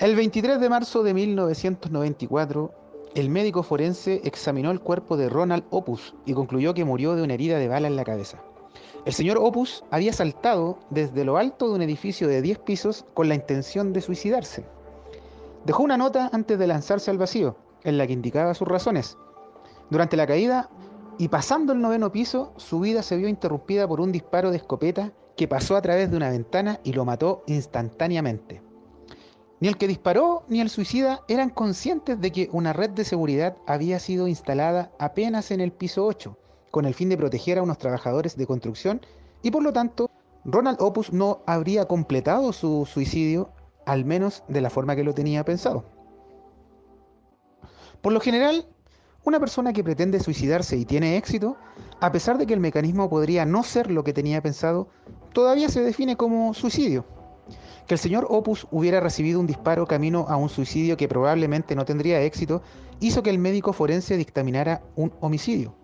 El 23 de marzo de 1994, el médico forense examinó el cuerpo de Ronald Opus y concluyó que murió de una herida de bala en la cabeza. El señor Opus había saltado desde lo alto de un edificio de 10 pisos con la intención de suicidarse. Dejó una nota antes de lanzarse al vacío, en la que indicaba sus razones. Durante la caída y pasando el noveno piso, su vida se vio interrumpida por un disparo de escopeta que pasó a través de una ventana y lo mató instantáneamente. Ni el que disparó ni el suicida eran conscientes de que una red de seguridad había sido instalada apenas en el piso 8, con el fin de proteger a unos trabajadores de construcción y por lo tanto Ronald Opus no habría completado su suicidio al menos de la forma que lo tenía pensado. Por lo general, una persona que pretende suicidarse y tiene éxito, a pesar de que el mecanismo podría no ser lo que tenía pensado, todavía se define como suicidio. Que el señor Opus hubiera recibido un disparo camino a un suicidio que probablemente no tendría éxito, hizo que el médico forense dictaminara un homicidio.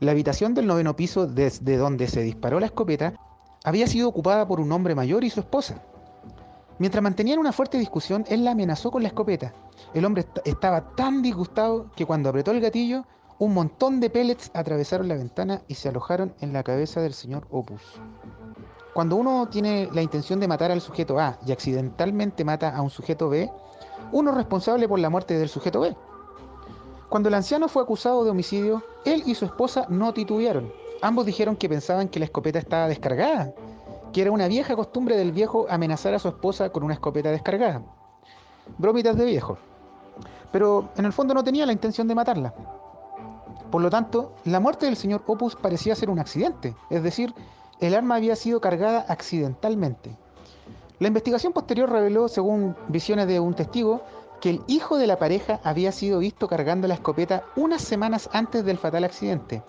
La habitación del noveno piso desde donde se disparó la escopeta había sido ocupada por un hombre mayor y su esposa. Mientras mantenían una fuerte discusión, él la amenazó con la escopeta. El hombre estaba tan disgustado que cuando apretó el gatillo, un montón de pellets atravesaron la ventana y se alojaron en la cabeza del señor Opus. Cuando uno tiene la intención de matar al sujeto A y accidentalmente mata a un sujeto B, uno es responsable por la muerte del sujeto B. Cuando el anciano fue acusado de homicidio, él y su esposa no titubearon. Ambos dijeron que pensaban que la escopeta estaba descargada que era una vieja costumbre del viejo amenazar a su esposa con una escopeta descargada. Bromitas de viejo. Pero en el fondo no tenía la intención de matarla. Por lo tanto, la muerte del señor Opus parecía ser un accidente, es decir, el arma había sido cargada accidentalmente. La investigación posterior reveló, según visiones de un testigo, que el hijo de la pareja había sido visto cargando la escopeta unas semanas antes del fatal accidente,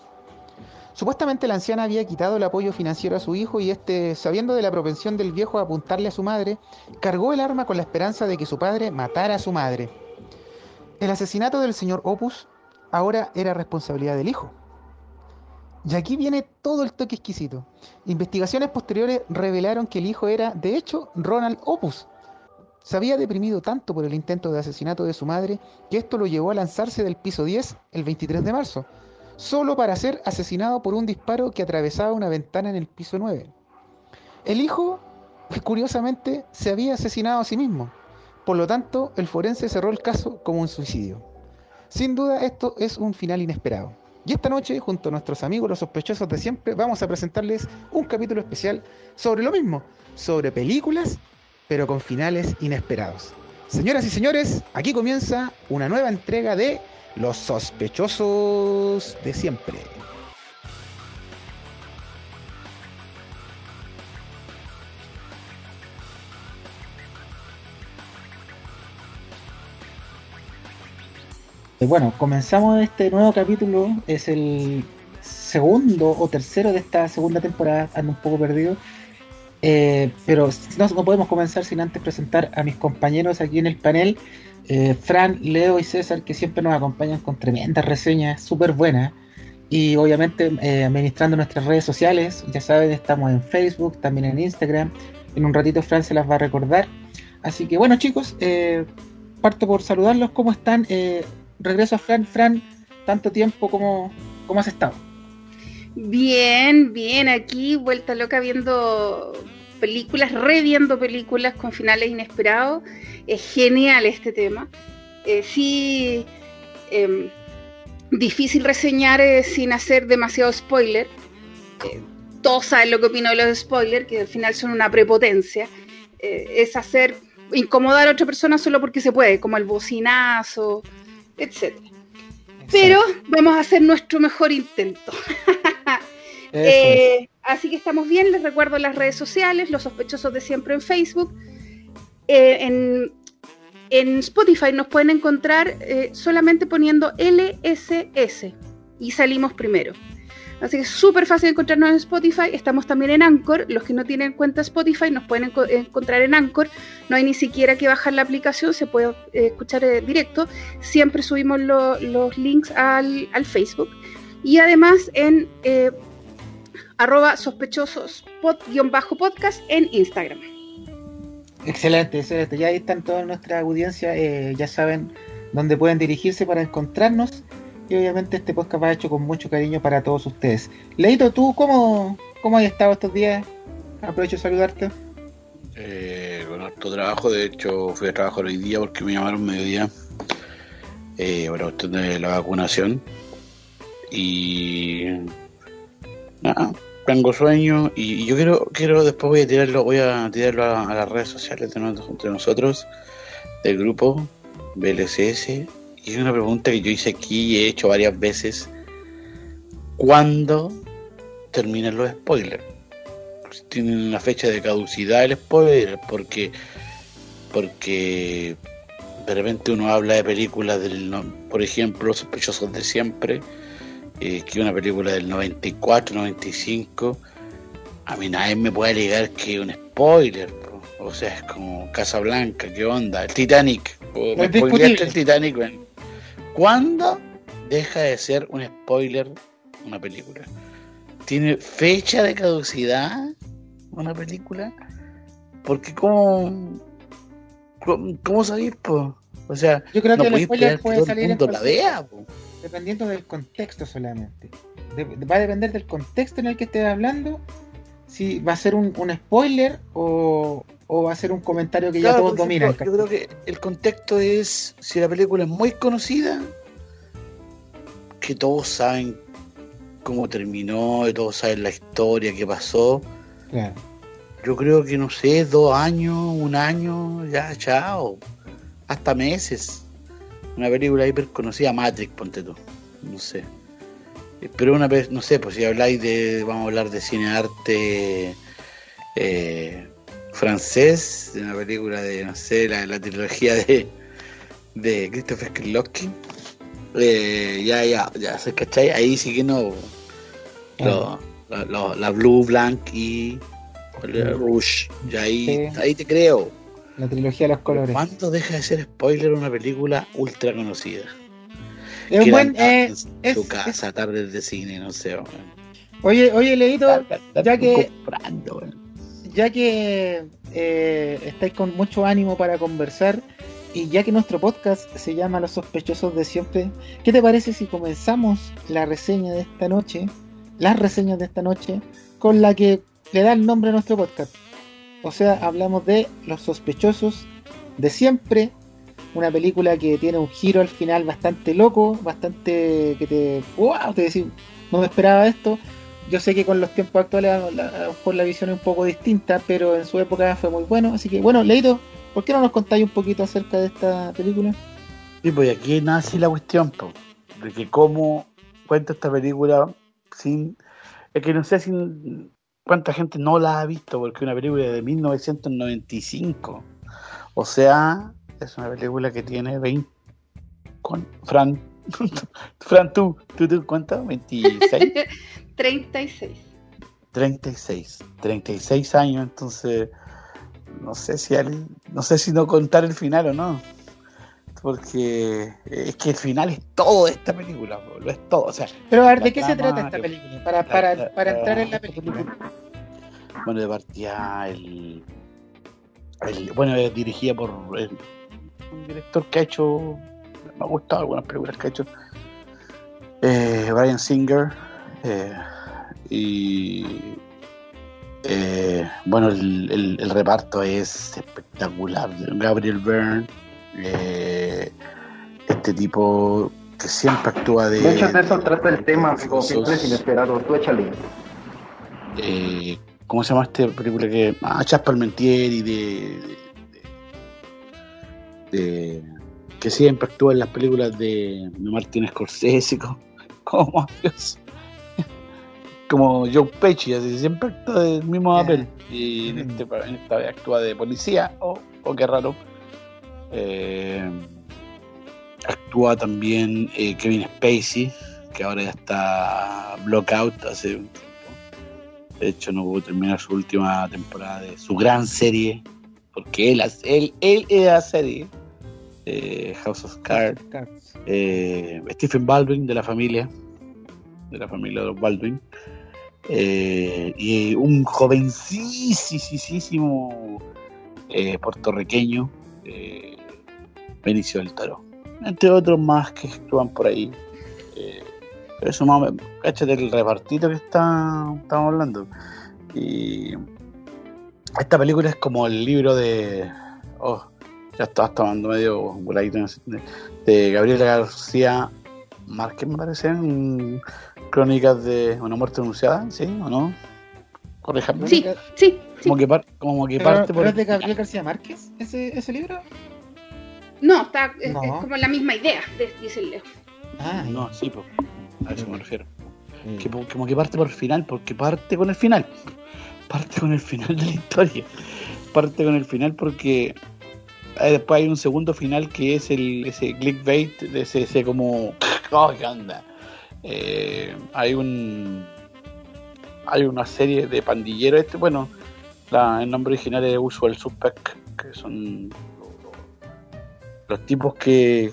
Supuestamente la anciana había quitado el apoyo financiero a su hijo y este, sabiendo de la propensión del viejo a apuntarle a su madre, cargó el arma con la esperanza de que su padre matara a su madre. El asesinato del señor Opus ahora era responsabilidad del hijo. Y aquí viene todo el toque exquisito. Investigaciones posteriores revelaron que el hijo era, de hecho, Ronald Opus. Se había deprimido tanto por el intento de asesinato de su madre que esto lo llevó a lanzarse del piso 10 el 23 de marzo, solo para ser asesinado por un disparo que atravesaba una ventana en el piso 9. El hijo, curiosamente, se había asesinado a sí mismo. Por lo tanto, el forense cerró el caso como un suicidio. Sin duda, esto es un final inesperado. Y esta noche, junto a nuestros amigos los sospechosos de siempre, vamos a presentarles un capítulo especial sobre lo mismo, sobre películas, pero con finales inesperados. Señoras y señores, aquí comienza una nueva entrega de los sospechosos de siempre. Bueno, comenzamos este nuevo capítulo, es el segundo o tercero de esta segunda temporada, ando un poco perdido, eh, pero no, podemos comenzar sin antes presentar a mis compañeros aquí en el panel. Eh, Fran, Leo y César, que siempre nos acompañan con tremendas reseñas súper buenas. Y obviamente eh, administrando nuestras redes sociales, ya saben, estamos en Facebook, también en Instagram. En un ratito Fran se las va a recordar. Así que bueno chicos, parto por saludarlos. ¿Cómo están? Regreso a Fran. Fran, tanto tiempo, ¿cómo, ¿cómo has estado? Bien, bien, aquí vuelta loca viendo películas, reviendo películas con finales inesperados. Es genial este tema. Eh, sí, em, difícil reseñar eh, sin hacer demasiado spoiler. Eh, todos saben lo que opino de los spoilers, que al final son una prepotencia. es hacer incomodar a otra persona solo porque se puede, como el bocinazo, etc. Pero vamos a hacer nuestro mejor intento. Así que estamos bien, les recuerdo las redes sociales, los sospechosos de siempre en Facebook. Eh, en, Spotify nos pueden encontrar eh, solamente poniendo LSS y salimos primero. Así que es súper fácil encontrarnos en Spotify. Estamos también en Anchor. Los que no tienen cuenta Spotify nos pueden encontrar en Anchor. No hay ni siquiera que bajar la aplicación, se puede eh, escuchar directo. Siempre subimos los links al, Facebook. Y además en arroba sospechosos pod-podcast en Instagram. Excelente, excelente. Ya ahí están toda nuestra audiencia, eh, ya saben dónde pueden dirigirse para encontrarnos. Obviamente este podcast va hecho con mucho cariño para todos ustedes. Leito, ¿tú cómo, cómo has estado estos días? Aprovecho de saludarte. Eh, con harto trabajo, de hecho fui a trabajar hoy día porque me llamaron mediodía eh, para cuestión de la vacunación. Y nada, tengo sueño y, yo quiero, quiero después voy a tirarlo, voy a tirarlo a, las redes sociales de, nosotros, del grupo BLCS. Y es una pregunta que yo hice aquí y he hecho varias veces. ¿Cuándo terminan los spoilers? Tienen una fecha de caducidad el spoiler, porque porque de repente uno habla de películas del, por ejemplo, sospechosos de siempre, eh, que una película del 94, 95, a mí nadie me puede alegar que un spoiler, o sea, es como Casablanca, ¿qué onda? El Titanic, me el Titanic, ¿cuándo deja de ser un spoiler una película? ¿Tiene fecha de caducidad una película? Porque como... ¿Cómo, cómo salir, po? O sea, yo creo que el spoiler puede salir en la vea, dependiendo del contexto solamente. va a depender del contexto en el que estés hablando, si va a ser un, spoiler o, va a ser un comentario que ya todos dominan. Yo creo que el contexto es si la película es muy conocida, que todos saben cómo terminó, y todos saben la historia, qué pasó. Yo creo que no sé, dos años, un año, ya, chao. Hasta meses una película hiper conocida, Matrix, ponte tú, no sé. Pero una vez, no sé, pues si habláis de, vamos a hablar de cine arte eh, francés, de una película de, no sé, la, la trilogía de, de Christopher Kirlowski, eh, ya, ya, ya, ¿se cachai? Ahí sí que no. la, Blue, Blanc y Rouge, ya ahí, ahí te creo. La trilogía de los colores. ¿Cuánto deja de ser spoiler una película ultra conocida? Es buen. Eh, en su casa, tardes de cine, no sé. Oye, oye, Leito, ya que. Ya que eh, estáis con mucho ánimo para conversar y ya que nuestro podcast se llama Los sospechosos de siempre, ¿qué te parece si comenzamos la reseña de esta noche, las reseñas de esta noche, con la que le da el nombre a nuestro podcast? O sea, hablamos de Los sospechosos de siempre, una película que tiene un giro al final bastante loco, bastante que te, wow, te decís, no me esperaba esto. Yo sé que con los tiempos actuales a lo mejor la visión es un poco distinta, pero en su época fue muy bueno. Así que, bueno, Leito, ¿por qué no nos contáis un poquito acerca de esta película? Sí, pues aquí nace la cuestión, de que cómo cuenta esta película sin... Es que no sé si cuánta gente no la ha visto, porque es una película de 1995. O sea, es una película que tiene 20. Con Fran. Fran, tú, ¿tú te cuánto? ¿26? 36. 36. 36 años, entonces. No sé si no sé si no contar el final o no porque es que el final es todo de esta película, lo es todo. O sea, Pero a ver, ¿de qué se trata esta película? Para, para, para entrar en la película. Bueno, de partida el, el bueno, es dirigida por el, un director que ha hecho, me ha gustado algunas películas que ha hecho, eh, Brian Singer, eh, y eh, bueno, el, el, reparto es espectacular. Gabriel Byrne, eh, este tipo que siempre actúa de. Muchas veces trata el tema simples inesperados. Tú échale. Eh, ¿Cómo se llama esta película que. Ah, Chas de, de, de, que siempre actúa en las películas de Martin Scorsese como, como Joe Pesci, así siempre actúa del mismo papel. Y en, este, en esta vez actúa de policía, o oh, qué raro eh, actúa también eh, Kevin Spacey, que ahora ya está blockout hace un tiempo. De hecho, no pudo terminar su última temporada de su gran serie, porque él, él, él era serie. Eh, House of Cards. Stephen Baldwin de la familia, de la familia de los Baldwin. y un jovencísimo eh, puertorriqueño eh, Benicio del Toro. Entre otros más que actúan por ahí. Eh, pero eso más, cáchate el repartito que está, estamos hablando. Y esta película es como el libro de. Oh, ya estaba tomando medio voladito de Gabriela García Márquez, me parece, Crónicas de una muerte anunciada, ¿sí o no? Corréjame. Sí, sí. Como que, como que parte por. ¿Es de Gabriel García Márquez ese, ese libro? No, está, Es, como la misma idea, dice el Leo. Ah, no, sí, pues, a eso me refiero. Mm. Que, como que parte por el final, porque parte con el final. Parte con el final de la historia. Parte con el final porque después hay un segundo final que es el ese clickbait, ese, ese como, oh, ¿qué onda? Eh, hay un hay una serie de pandilleros, este, bueno, el nombre original es Usual Suspect, que son los, tipos que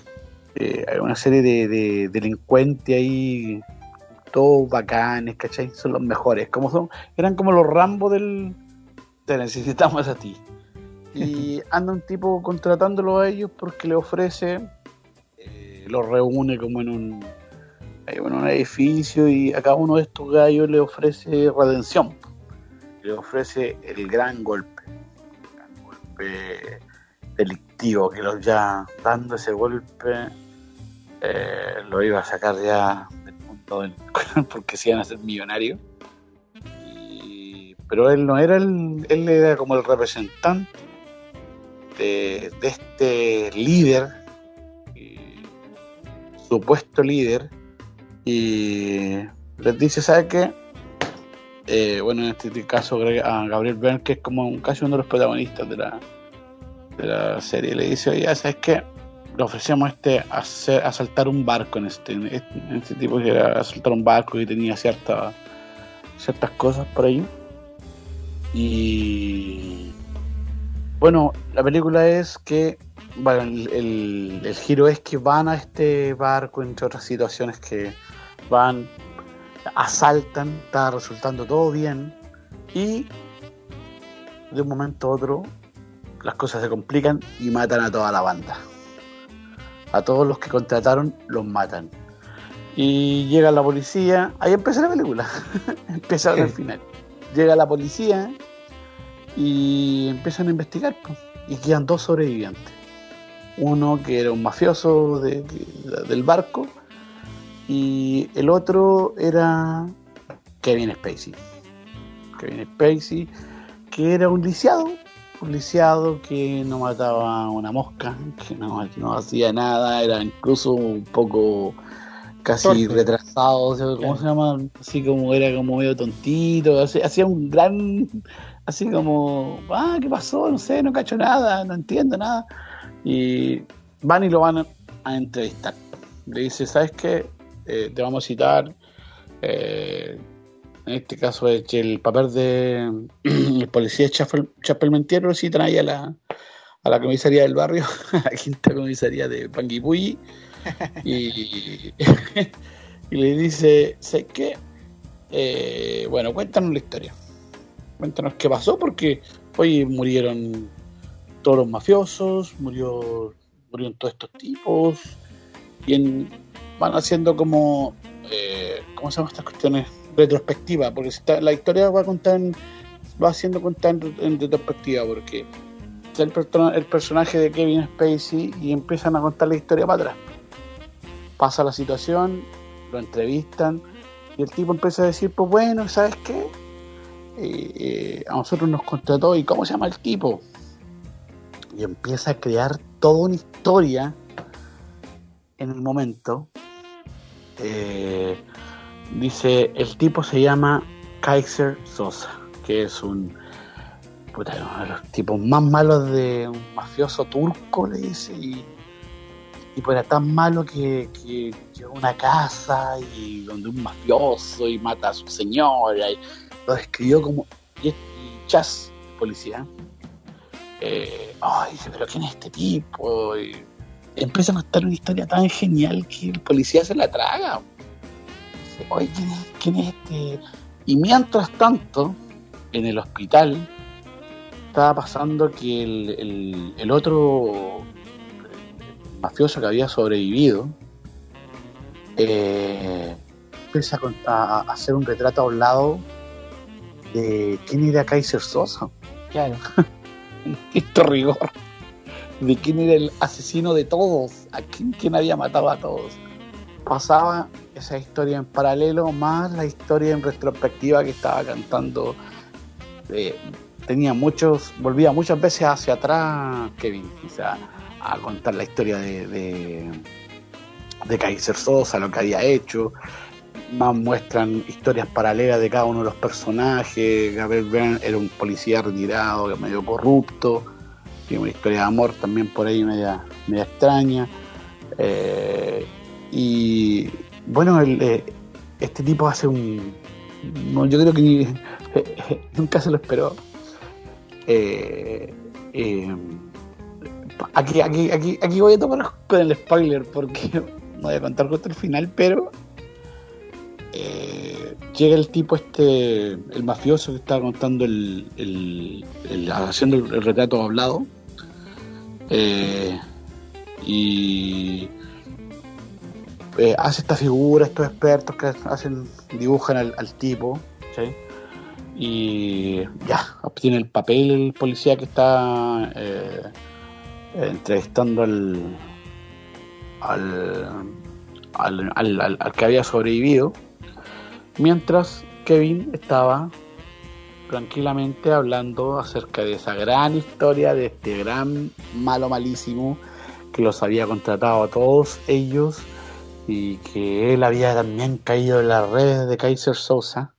eh, hay una serie de, delincuentes ahí, todos bacanes, ¿cachai? Son los mejores, como son, eran como los Rambo del te necesitamos a ti. Y anda un tipo contratándolo a ellos porque le ofrece, eh, los reúne como en un, en un edificio y a cada uno de estos gallos le ofrece redención. Le ofrece el gran golpe. El gran golpe delictivo que los ya dando ese golpe eh, lo iba a sacar ya del mundo del, porque se iban a ser millonarios. pero él no era el, él era como el representante de, este líder, supuesto líder, y les dice, ¿sabe qué? Eh, bueno, en este caso a Gabriel Bern, que es como casi uno de los protagonistas de la, de la serie, le dice, oye, ¿sabes qué? Le ofrecemos este hacer, asaltar un barco en este, en este, tipo que era asaltar un barco y tenía ciertas ciertas cosas por ahí. Y bueno, la película es que bueno, el, el, giro es que van a este barco, entre otras situaciones que van, asaltan, está resultando todo bien y de un momento a otro las cosas se complican y matan a toda la banda. A todos los que contrataron los matan. Y llega la policía, ahí empieza la película, empieza al final. Llega la policía y empiezan a investigar y quedan dos sobrevivientes. Uno que era un mafioso del barco y el otro era Kevin Spacey. Kevin Spacey, que era un lisiado, un lisiado que no mataba una mosca, que no, hacía nada, era incluso un poco casi retrasado, ¿cómo se llama? Así como era como medio tontito, hacía un gran así como, ah, ¿qué pasó? No sé, no cacho nada, no entiendo nada. Y van y lo van a, entrevistar. Le dice, ¿sabes qué? Eh, te vamos a citar. Eh, en este caso es el papel de el policía Chapel, Mentiero, lo citan ahí a la, comisaría del barrio, a la quinta comisaría de Panguipulli. y, le dice, ¿sabes qué? Eh, bueno, cuéntanos la historia cuéntanos qué pasó, porque hoy murieron todos los mafiosos, murió, murieron todos estos tipos, y van haciendo como, eh, ¿cómo se llaman estas cuestiones? Retrospectiva, porque la historia va a contar, va haciendo contar en, retrospectiva, porque el, el personaje de Kevin Spacey y empiezan a contar la historia para atrás. Pasa la situación, lo entrevistan, y el tipo empieza a decir, pues bueno, ¿sabes qué? Eh, a nosotros nos contrató y cómo se llama el tipo. Y empieza a crear toda una historia en el momento. Eh, dice, el tipo se llama Kaiser Sosa, que es un puta, de los tipos más malos de un mafioso turco, le dice, y tipo era tan malo que, que una casa y donde un mafioso y mata a su señora y lo describió como y, chas, policía. Eh, ay, pero ¿quién es este tipo? Y empieza a contar una historia tan genial que el policía se la traga. Dice, oye, ¿quién es, este? Y mientras tanto, en el hospital, estaba pasando que el, otro mafioso que había sobrevivido eh, empieza a, hacer un retrato a un lado de quién era Kaiser Sosa. Claro. Esto rigor. De quién era el asesino de todos, a quién, había matado a todos. Pasaba esa historia en paralelo, más la historia en retrospectiva que estaba cantando. Eh, tenía muchos, volvía muchas veces hacia atrás Kevin, sea, a contar la historia de, de, de Kaiser Sosa, lo que había hecho, más muestran historias paralelas de cada uno de los personajes. Gabriel Byrne era un policía retirado, medio corrupto. Tiene una historia de amor también por ahí media, media extraña. Eh, y bueno, eh, este tipo hace un. yo creo que nunca se lo esperó. Eh, aquí, aquí, aquí, aquí voy a tomar con el spoiler porque no voy a contar justo el final, pero eh, llega el tipo este, el mafioso que estaba contando el, el, haciendo el, retrato hablado eh, y eh, hace esta figura, estos expertos que hacen, dibujan al, tipo, y ya, obtiene el papel el policía que está entrevistando al, al, al, al que había sobrevivido Mientras Kevin estaba tranquilamente hablando acerca de esa gran historia de este gran malo malísimo que los había contratado a todos ellos y que él había también caído en las redes de Kaiser Sosa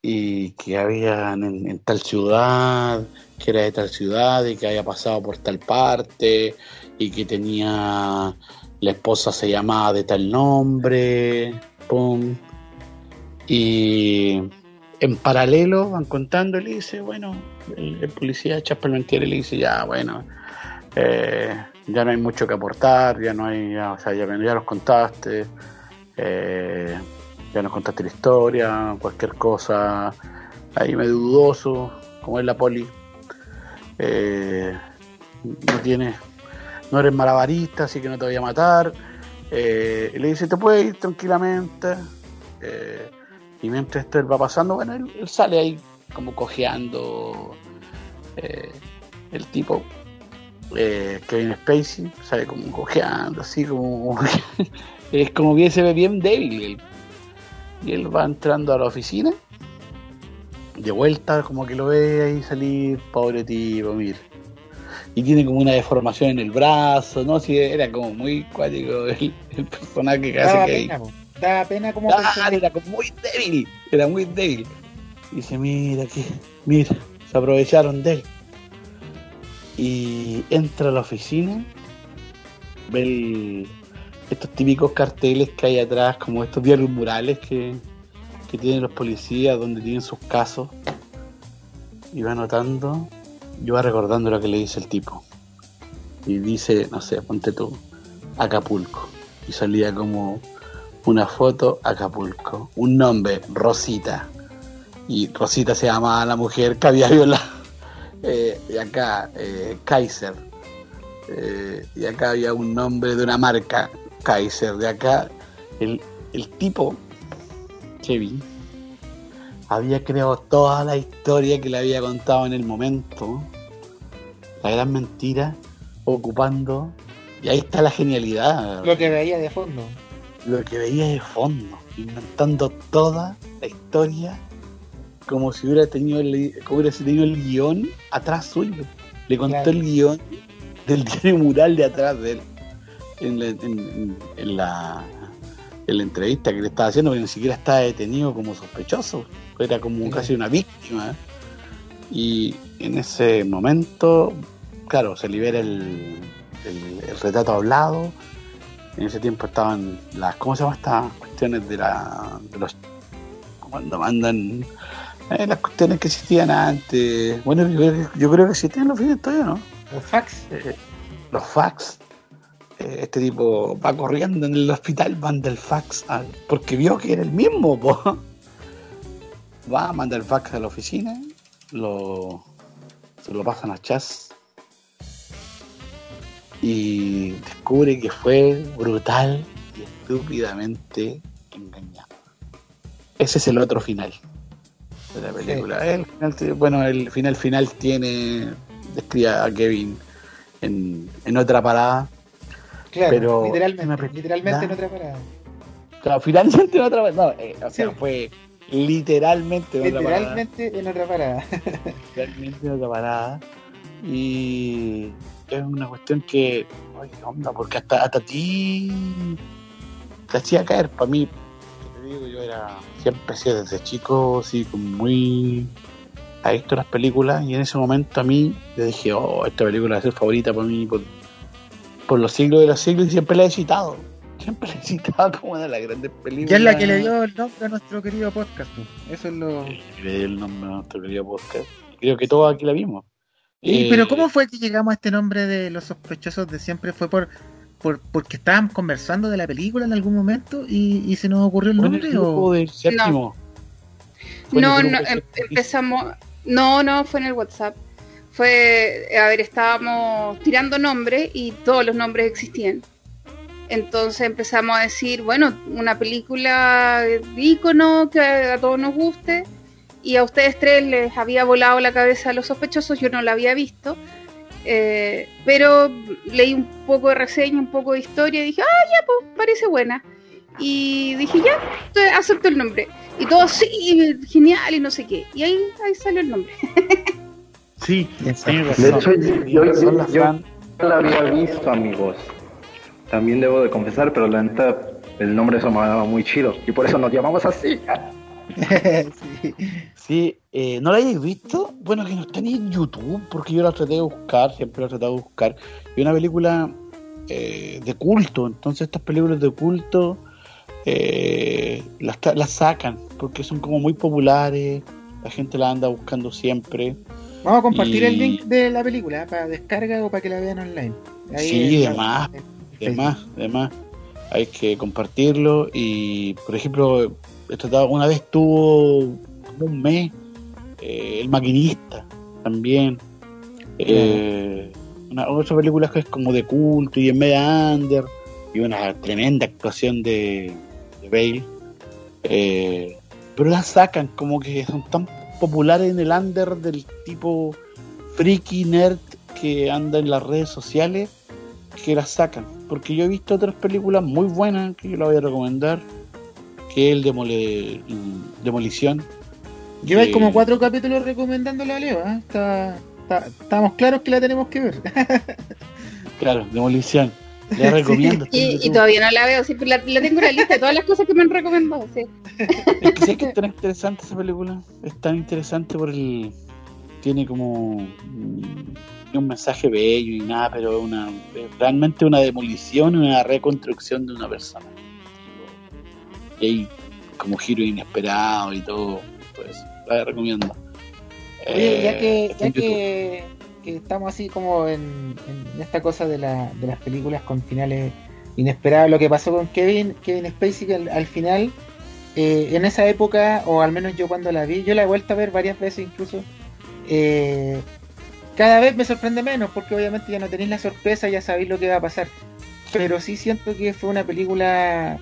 y que había en, tal ciudad, que era de tal ciudad y que había pasado por tal parte y que tenía la esposa se llamaba de tal nombre, pum, y en paralelo van contando le dice, bueno, el, policía Chapelmentier le dice, ya, bueno, eh, ya no hay mucho que aportar, ya no hay, o sea, ya, ya nos contaste, eh, ya nos contaste la historia, cualquier cosa, ahí medio dudoso, como es la poli, eh, no tienes, no eres malabarista, así que no te voy a matar, le dice, te puedes ir tranquilamente, y mientras esto él va pasando, bueno, él, sale ahí como cojeando. Eh, el tipo, eh, Kevin Spacey, sale como cojeando, así como. es como que se ve bien débil. Y él va entrando a la oficina. De vuelta, como que lo ve ahí salir, pobre tipo, mira. Y tiene como una deformación en el brazo, ¿no? Sí, era como muy cuático el, personaje que hace que da pena como era como muy débil, era muy débil. dice, mira que, mira, se aprovecharon de él. Y entra a la oficina, ve estos típicos carteles que hay atrás, como estos diarios murales que, que tienen los policías, donde tienen sus casos. Y va anotando, y va recordando lo que le dice el tipo. Y dice, no sé, ponte tú, Acapulco. Y salía como una foto Acapulco, un nombre, Rosita. Y Rosita se llamaba la mujer que había violado. Eh, y acá, eh, Kaiser. Eh, y acá había un nombre de una marca, Kaiser. De acá, el, el tipo, Kevin, había creado toda la historia que le había contado en el momento. La gran mentira, ocupando. Y ahí está la genialidad. Lo que veía de fondo lo que veía de fondo, inventando toda la historia como si hubiera tenido el, como hubiera tenido el guion atrás suyo. Le contó el guion del diario mural de atrás de él en la, en, la, en la entrevista que le estaba haciendo, porque ni siquiera estaba detenido como sospechoso, era como casi una víctima. Y en ese momento, claro, se libera el, el retrato hablado en ese tiempo estaban las, ¿cómo se llaman estas cuestiones de la, de los, cuando mandan eh, las cuestiones que existían antes? Bueno, yo, creo que existían los fines todavía, ¿no? Los fax. Eh, los fax. Eh, este tipo va corriendo en el hospital, manda el fax, porque vio que era el mismo, po. va, manda el fax a la oficina, lo se lo pasan a Chas y descubre que fue brutal y estúpidamente engañado. Ese es el otro final de la película. El final, bueno, el final final tiene describe a Kevin en, en otra parada. Claro, pero literalmente, literalmente en otra parada. Claro, finalmente en otra parada. No, eh, o sea, fue literalmente en literalmente otra parada. en otra parada. literalmente en otra parada. Y es una cuestión que, ay, onda, porque hasta, hasta ti te hacía caer. Para mí, te digo, yo era siempre así desde chico, así como muy adicto a las películas. Y en ese momento a mí le dije, oh, esta película va a ser favorita para mí por, por los siglos de los siglos y siempre la he citado. Siempre la he citado como una de las grandes películas. Ya es la que le dio el nombre a nuestro querido podcast. Eso es lo. Le dio el nombre a nuestro querido podcast. Creo que todos aquí la vimos. Eh, pero ¿cómo fue que llegamos a este nombre de los sospechosos de siempre? ¿Fue por, por porque estábamos conversando de la película en algún momento y, y se nos ocurrió el nombre? El o... del séptimo. No, no, em, empezamos. No, no, fue en el WhatsApp. Fue, a ver, estábamos tirando nombres y todos los nombres existían. Entonces empezamos a decir, bueno, una película de ícono que a todos nos guste y a ustedes tres les había volado la cabeza a los sospechosos, yo no la había visto, eh, pero leí un poco de reseña, un poco de historia y dije, ah, ya, pues parece buena. Y dije, ya, acepto el nombre. Y todo, sí, genial y no sé qué. Y ahí, ahí salió el nombre. sí, de hecho, yo, yo, yo la había visto, amigos. También debo de confesar, pero la neta, el nombre eso me daba muy chido. Y por eso nos llamamos así. sí. Sí, eh, ¿no la hayáis visto? Bueno, que no está ni en YouTube, porque yo la traté de buscar, siempre la he tratado de buscar. Y una película eh, de culto, entonces estas películas de culto eh, las, las sacan, porque son como muy populares, la gente la anda buscando siempre. Vamos a compartir el link de la película para descarga o para que la vean online. sí, demás, demás, demás. Hay que compartirlo y, por ejemplo, he tratado, una vez tuvo un mes. Eh, el maquinista también. Eh, una, otra película que es como de culto y en media under. Y una tremenda actuación de, Bale. Eh, pero las sacan como que son tan populares en el under del tipo freaky nerd que anda en las redes sociales que las sacan. Porque yo he visto otras películas muy buenas que yo la voy a recomendar. Que es el Demolición, Lleváis como cuatro capítulos recomendándola a Leo, ¿eh? Está, estamos claros que la tenemos que ver. claro, demolición. La recomiendo. Y, todavía no la veo, sí, la, tengo en la lista de todas las cosas que me han recomendado. Sí. Es que sí que es tan interesante esa película. Es tan interesante por el. Tiene como. un mensaje bello y nada, pero una realmente una demolición y una reconstrucción de una persona. Y hay como giro inesperado y todo pues la recomiendo. Oye, ya que, eh, ya que, estamos así como en, esta cosa de, la, de, las películas con finales inesperados, lo que pasó con Kevin, Kevin Spacey, que al, final, eh, en esa época, o al menos yo cuando la vi, yo la he vuelto a ver varias veces incluso, eh, cada vez me sorprende menos, porque obviamente ya no tenéis la sorpresa, ya sabéis lo que va a pasar. Pero sí siento que fue una película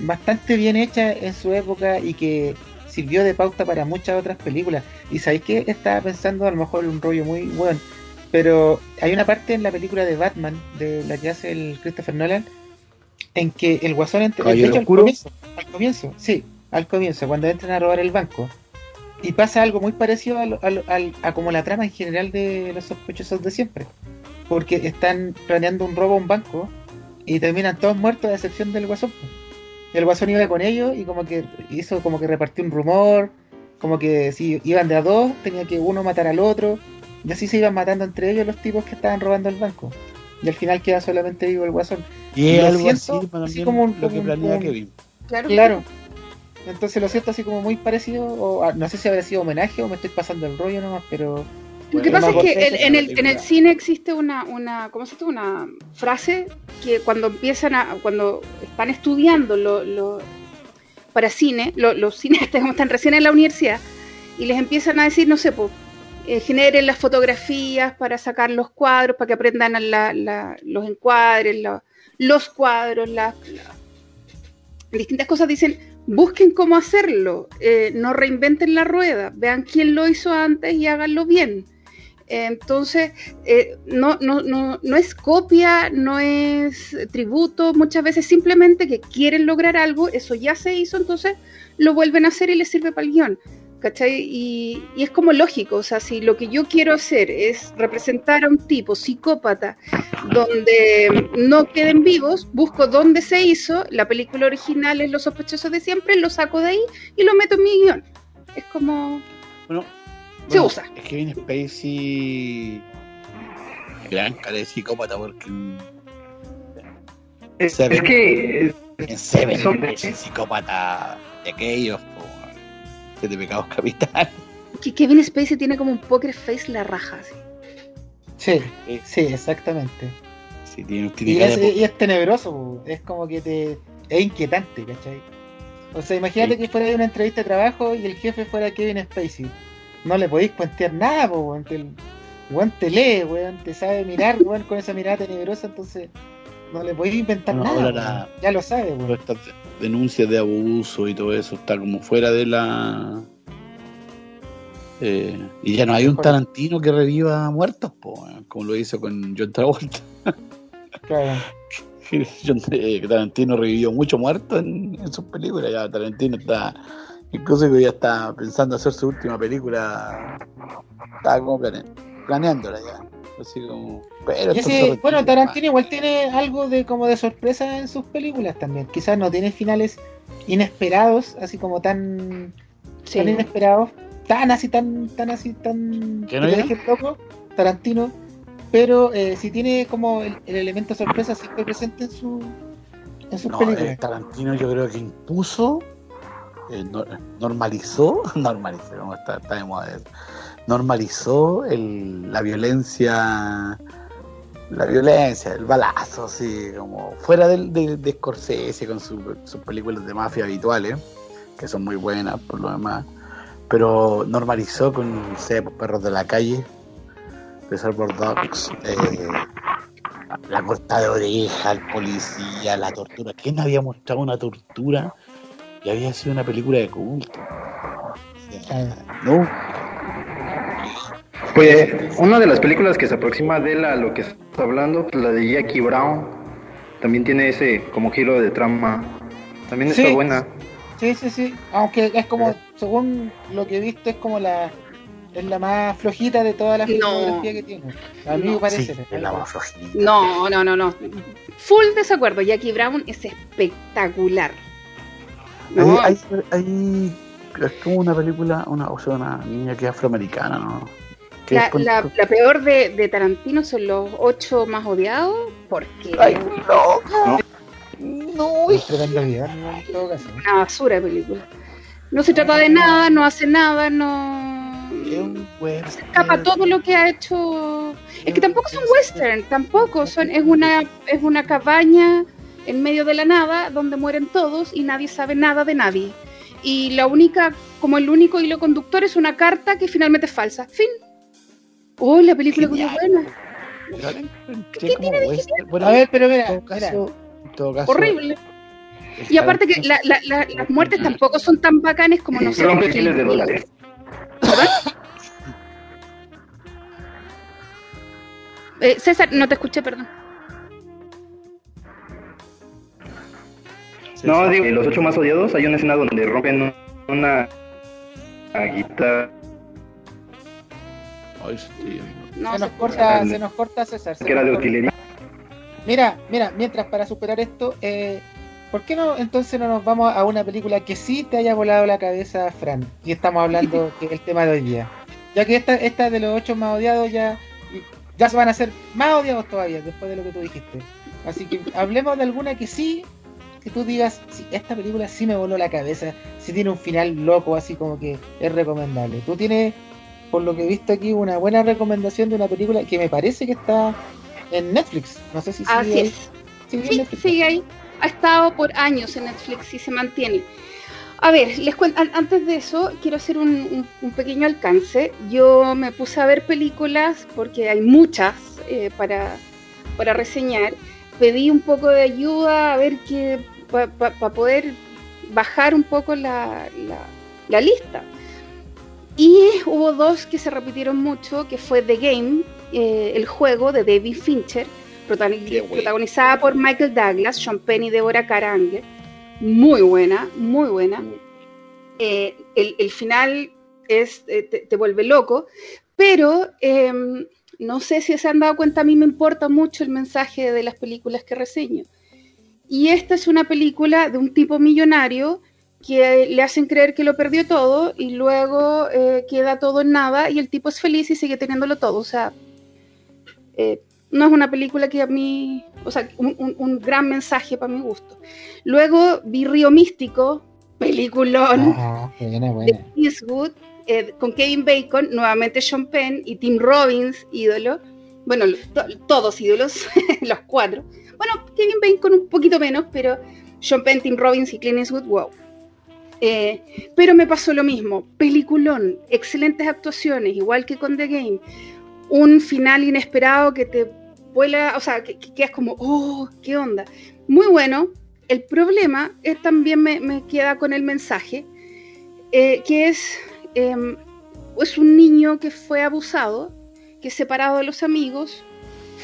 bastante bien hecha en su época y que sirvió de pauta para muchas otras películas. Y sabéis que estaba pensando a lo mejor un rollo muy bueno, pero hay una parte en la película de Batman, de la que hace el Christopher Nolan, en que el guasón entra al comienzo, al comienzo, sí, al comienzo, cuando entran a robar el banco. Y pasa algo muy parecido a, como la trama en general de los sospechosos de siempre. Porque están planeando un robo a un banco y terminan todos muertos a excepción del guasón el guasón iba con ellos y como que hizo como que repartió un rumor, como que si iban de a dos, tenía que uno matar al otro, y así se iban matando entre ellos los tipos que estaban robando el banco. Y al final queda solamente vivo el guasón. Y, algo así, como lo que planea Kevin. Claro. claro. Entonces lo siento así como muy parecido, o ah, no sé si habría sido homenaje o me estoy pasando el rollo nomás, pero lo que pasa es que en, el, en el cine existe una, una, ¿cómo se Una frase que cuando empiezan a, cuando están estudiando lo, para cine, los cineastas como están recién en la universidad, y les empiezan a decir, no sé, pues, eh, generen las fotografías para sacar los cuadros, para que aprendan los encuadres, los cuadros, las distintas cosas. Dicen, busquen cómo hacerlo, eh, no reinventen la rueda, vean quién lo hizo antes y háganlo bien. Entonces, eh, no, no, no, no, es copia, no es tributo, muchas veces simplemente que quieren lograr algo, eso ya se hizo, entonces lo vuelven a hacer y les sirve para el guion. ¿cachai? Y, es como lógico, o sea, si lo que yo quiero hacer es representar a un tipo psicópata donde no queden vivos, busco dónde se hizo, la película original es Los sospechosos de siempre, lo saco de ahí y lo meto en mi guion. Es como... Bueno, se usa. Es que viene Spacey gran cara de psicópata porque... Es, es que... En Seven, es psicópata de aquellos de pecados capitales. Que Kevin Spacey tiene como un poker face la raja, sí. Sí, exactamente. Sí, tiene, y, es, tenebroso, es como que te es inquietante, ¿cachai? O sea, imagínate que fuera una entrevista de trabajo y el jefe fuera Kevin Spacey. No le podéis cuentear nada, po, weón te lee, weón, te sabe mirar, weón, con esa mirada tenebrosa, entonces no le podéis inventar nada. ya lo sabe, weón denuncias de abuso y todo eso está como fuera de la... Eh, y ya no hay un Tarantino que reviva muertos, como lo hizo con John Travolta. Claro. Eh, Tarantino revivió mucho muerto en, sus películas. Ya Tarantino está, incluso que ya está pensando hacer su última película. Está como planeándola ya. Así como, bueno, Tarantino igual tiene algo de como de sorpresa en sus películas también. Quizás no tiene finales inesperados, así como tan, inesperados, tan así, tan, tan así, tan ¿Que no que loco, Tarantino, pero eh, si tiene como el, elemento sorpresa siempre presente en su en sus películas. Eh, Tarantino yo creo que impuso, eh, normalizó, normalizó, está, está de moda normalizó el, la violencia, la violencia, el balazo, así como fuera del, de, de Scorsese con sus películas de mafia habituales, que son muy buenas por lo demás, pero normalizó con, sé, perros de la calle, Reservoir Dogs, eh, la corta de oreja, el policía, la tortura. ¿Quién había mostrado una tortura y había sido una película de culto? no, pues una de las películas que se aproxima de la, lo que estás hablando, la de Jackie Brown, también tiene ese como giro de trama. También está buena. Sí, sí, sí. Aunque es como, según lo que he visto, es como la es la más flojita de todas las no. que tiene. A mí me parece. es la más flojita. No, no, no, no. Full desacuerdo. Jackie Brown es espectacular. No. Hay, hay, es como una película, una, o sea, una niña que es afroamericana, ¿no? La, la, peor de, de, Tarantino son los ocho más odiados, porque. ¡Ay, no! No, es Una basura de película. No se trata de nada, no hace nada, no. Se escapa todo lo que ha hecho. Es que tampoco son western, tampoco. Son, es, una, es una cabaña en medio de la nada donde mueren todos y nadie sabe nada de nadie. Y la única, como el único hilo conductor es una carta que finalmente es falsa. Fin. ¡Oh, la película es buena! ¿Qué tiene de bueno, a ver, pero mira, horrible. Y aparte que la, la, las muertes tampoco son tan bacanes como nosotros. Rompe de dólares. Eh, César, no te escuché, perdón. No, digo, los ocho más odiados hay una escena donde rompen una guitarra se, nos corta, se nos corta César. Que era de utilería. Mira, mira, mientras para superar esto, eh, ¿por qué no entonces no nos vamos a una película que sí te haya volado la cabeza, Fran? Y estamos hablando del tema de hoy día. Ya que esta, esta de los ocho más odiados ya, ya se van a hacer más odiados todavía después de lo que tú dijiste. Así que hablemos de alguna que sí, que tú digas, sí, esta película sí me voló la cabeza, sí tiene un final loco, así como que es recomendable. ¿Tú tienes por lo que he visto aquí, una buena recomendación de una película que me parece que está en Netflix. No sé si sigue Así es. sí, sigue ahí. Ha estado por años en Netflix y se mantiene. A ver, les cuento, antes de eso, quiero hacer un, pequeño alcance. Yo me puse a ver películas porque hay muchas eh, para, para reseñar. Pedí un poco de ayuda a ver qué, para poder bajar un poco la, la, lista. Y hubo dos que se repitieron mucho, que fue The Game, eh, el juego de David Fincher, protagonizada por Michael Douglas, Sean Penn y Deborah Karanger muy buena, muy buena. Eh, el, final es, eh, te, vuelve loco, pero em, no sé si se han dado cuenta, a mí me importa mucho el mensaje de las películas que reseño. Y esta es una película de un tipo millonario que le hacen creer que lo perdió todo y luego eh, queda todo en nada y el tipo es feliz y sigue teniéndolo todo. O sea, no es una película que a mí, o sea, un, gran mensaje para mi gusto. Luego vi Río Místico, peliculón ah, de Eastwood, eh, con Kevin Bacon, nuevamente Sean Penn y Tim Robbins, ídolo. Bueno, todos ídolos, los cuatro. Bueno, Kevin Bacon un poquito menos, pero Sean Penn, Tim Robbins y Clint Eastwood, wow. Eh, pero me pasó lo mismo, peliculón, excelentes actuaciones, igual que con The Game un final inesperado que te vuela, o sea, que, quedas como, oh, qué onda. Muy bueno. El problema es, también me, queda con el mensaje, eh, que es, em, es un niño que fue abusado, que separado de los amigos,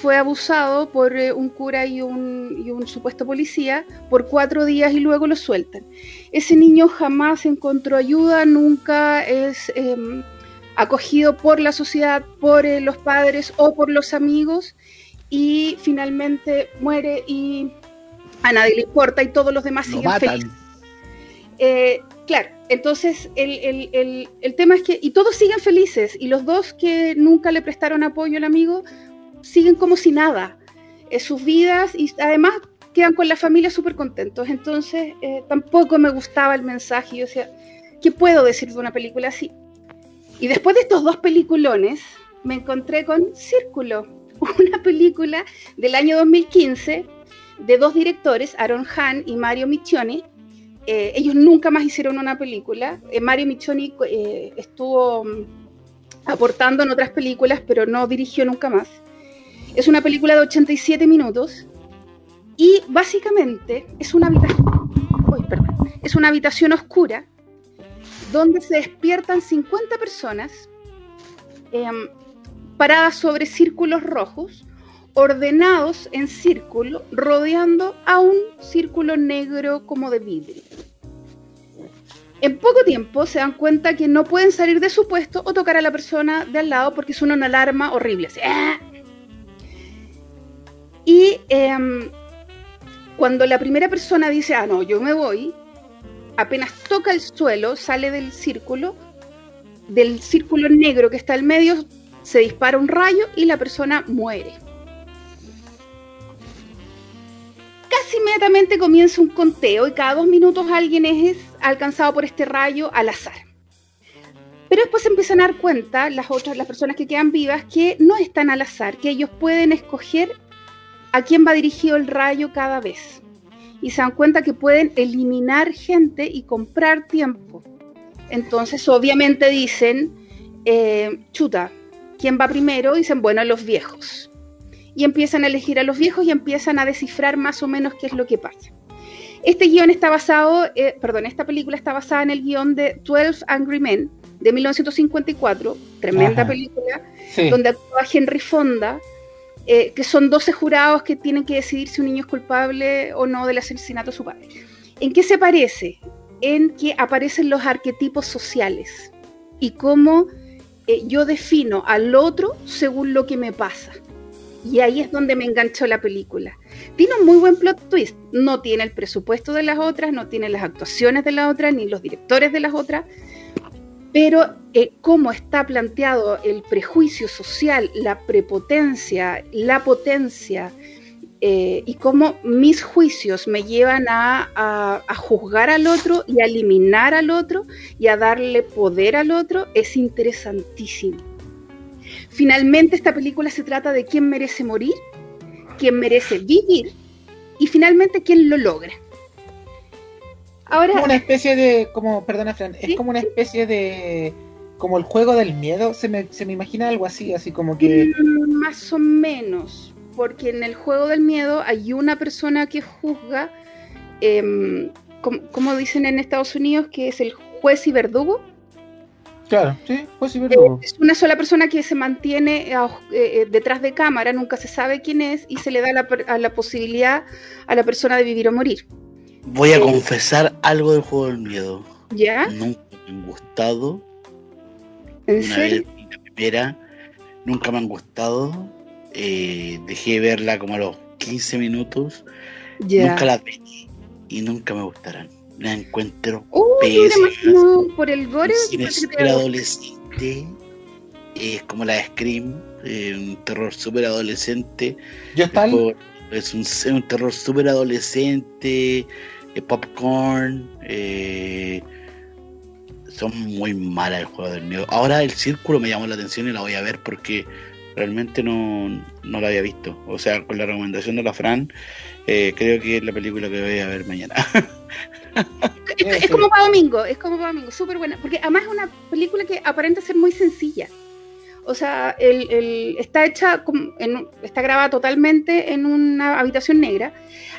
fue abusado por eh, un cura y un, y un, supuesto policía por cuatro días y luego lo sueltan. Ese niño jamás encontró ayuda, nunca es em, acogido por la sociedad, por eh, los padres o por los amigos y finalmente muere y a nadie le importa y todos los demás siguen felices. Eh, claro, entonces el, tema es que, y todos siguen felices, y los dos que nunca le prestaron apoyo al amigo siguen como si nada, en sus vidas y además quedan con la familia súper contentos. Entonces eh, tampoco me gustaba el mensaje, yo decía, ¿qué puedo decir de una película así? Y después de estos dos peliculones, me encontré con Círculo, una película del año 2015 de dos directores, Aaron Hahn y Mario Michioni. Eh, ellos nunca más hicieron una película. Eh, Mario Michioni eh, estuvo mm, aportando en otras películas, pero no dirigió nunca más. Es una película de 87 minutos y básicamente es una habitación, oscura donde se despiertan 50 personas em, paradas sobre círculos rojos, ordenados en círculo, rodeando a un círculo negro como de vidrio. En poco tiempo se dan cuenta que no pueden salir de su puesto o tocar a la persona de al lado porque suena una alarma horrible. ¡ah! Y em, cuando la primera persona dice, ah, no, yo me voy, apenas toca el suelo, sale del círculo, del círculo negro que está al medio, se dispara un rayo y la persona muere. Casi inmediatamente comienza un conteo y cada dos minutos alguien es alcanzado por este rayo al azar. Pero después se empiezan a dar cuenta las otras, las personas que quedan vivas, que no están al azar, que ellos pueden escoger a quién va dirigido el rayo cada vez y se dan cuenta que pueden eliminar gente y comprar tiempo. Entonces, obviamente dicen, eh, chuta, ¿quién va primero? Dicen, bueno, los viejos. Y empiezan a elegir a los viejos y empiezan a descifrar más o menos qué es lo que pasa. Este guion está basado, eh, perdón, esta película está basada en el guion de 12 Angry Men de 1954, tremenda película, donde actúa Henry Fonda, eh, que son 12 jurados que tienen que decidir si un niño es culpable o no del asesinato de su padre. ¿En qué se parece? En que aparecen los arquetipos sociales y cómo eh, yo defino al otro según lo que me pasa. Y ahí es donde me enganchó la película. Tiene un muy buen plot twist. No tiene el presupuesto de las otras, no tiene las actuaciones de las otras, ni los directores de las otras, pero eh, cómo está planteado el prejuicio social, la prepotencia, la potencia, eh, y cómo mis juicios me llevan a, juzgar al otro y a eliminar al otro y a darle poder al otro, es interesantísimo. Finalmente esta película se trata de quién merece morir, quién merece vivir y finalmente quién lo logra. Ahora, como una especie de, como, perdona Fran, es como una especie de, como el juego del miedo, se me, se me imagina algo así, así como que... Mm, más o menos, porque en el juego del miedo hay una persona que juzga, eh, como, dicen en Estados Unidos, que es el juez y verdugo. Claro, sí, juez y verdugo. es una sola persona que se mantiene eh, eh, detrás de cámara, nunca se sabe quién es y se le da la, a la posibilidad a la persona de vivir o morir. Voy a confesar algo del juego del miedo. ¿Ya? Nunca me han gustado. ¿En Una serio? Vez, la primera, nunca me han gustado. Eh, dejé de verla como a los 15 minutos. Nunca la vi y nunca me gustarán. La encuentro uh, pésimas. por el gore. Cine super adolescente. Es como la de Scream. Eh, un terror súper adolescente. Yo tal. Es un, un terror súper adolescente. Eh, popcorn. Eh, son muy malas el juego del miedo. Ahora el círculo me llamó la atención y la voy a ver porque realmente no, no la había visto. O sea, con la recomendación de la Fran, eh, creo que es la película que voy a ver mañana. es, como para domingo, es como para domingo, súper buena. Porque además es una película que aparenta ser muy sencilla. O sea, el, el, está hecha, está grabada totalmente en una habitación negra.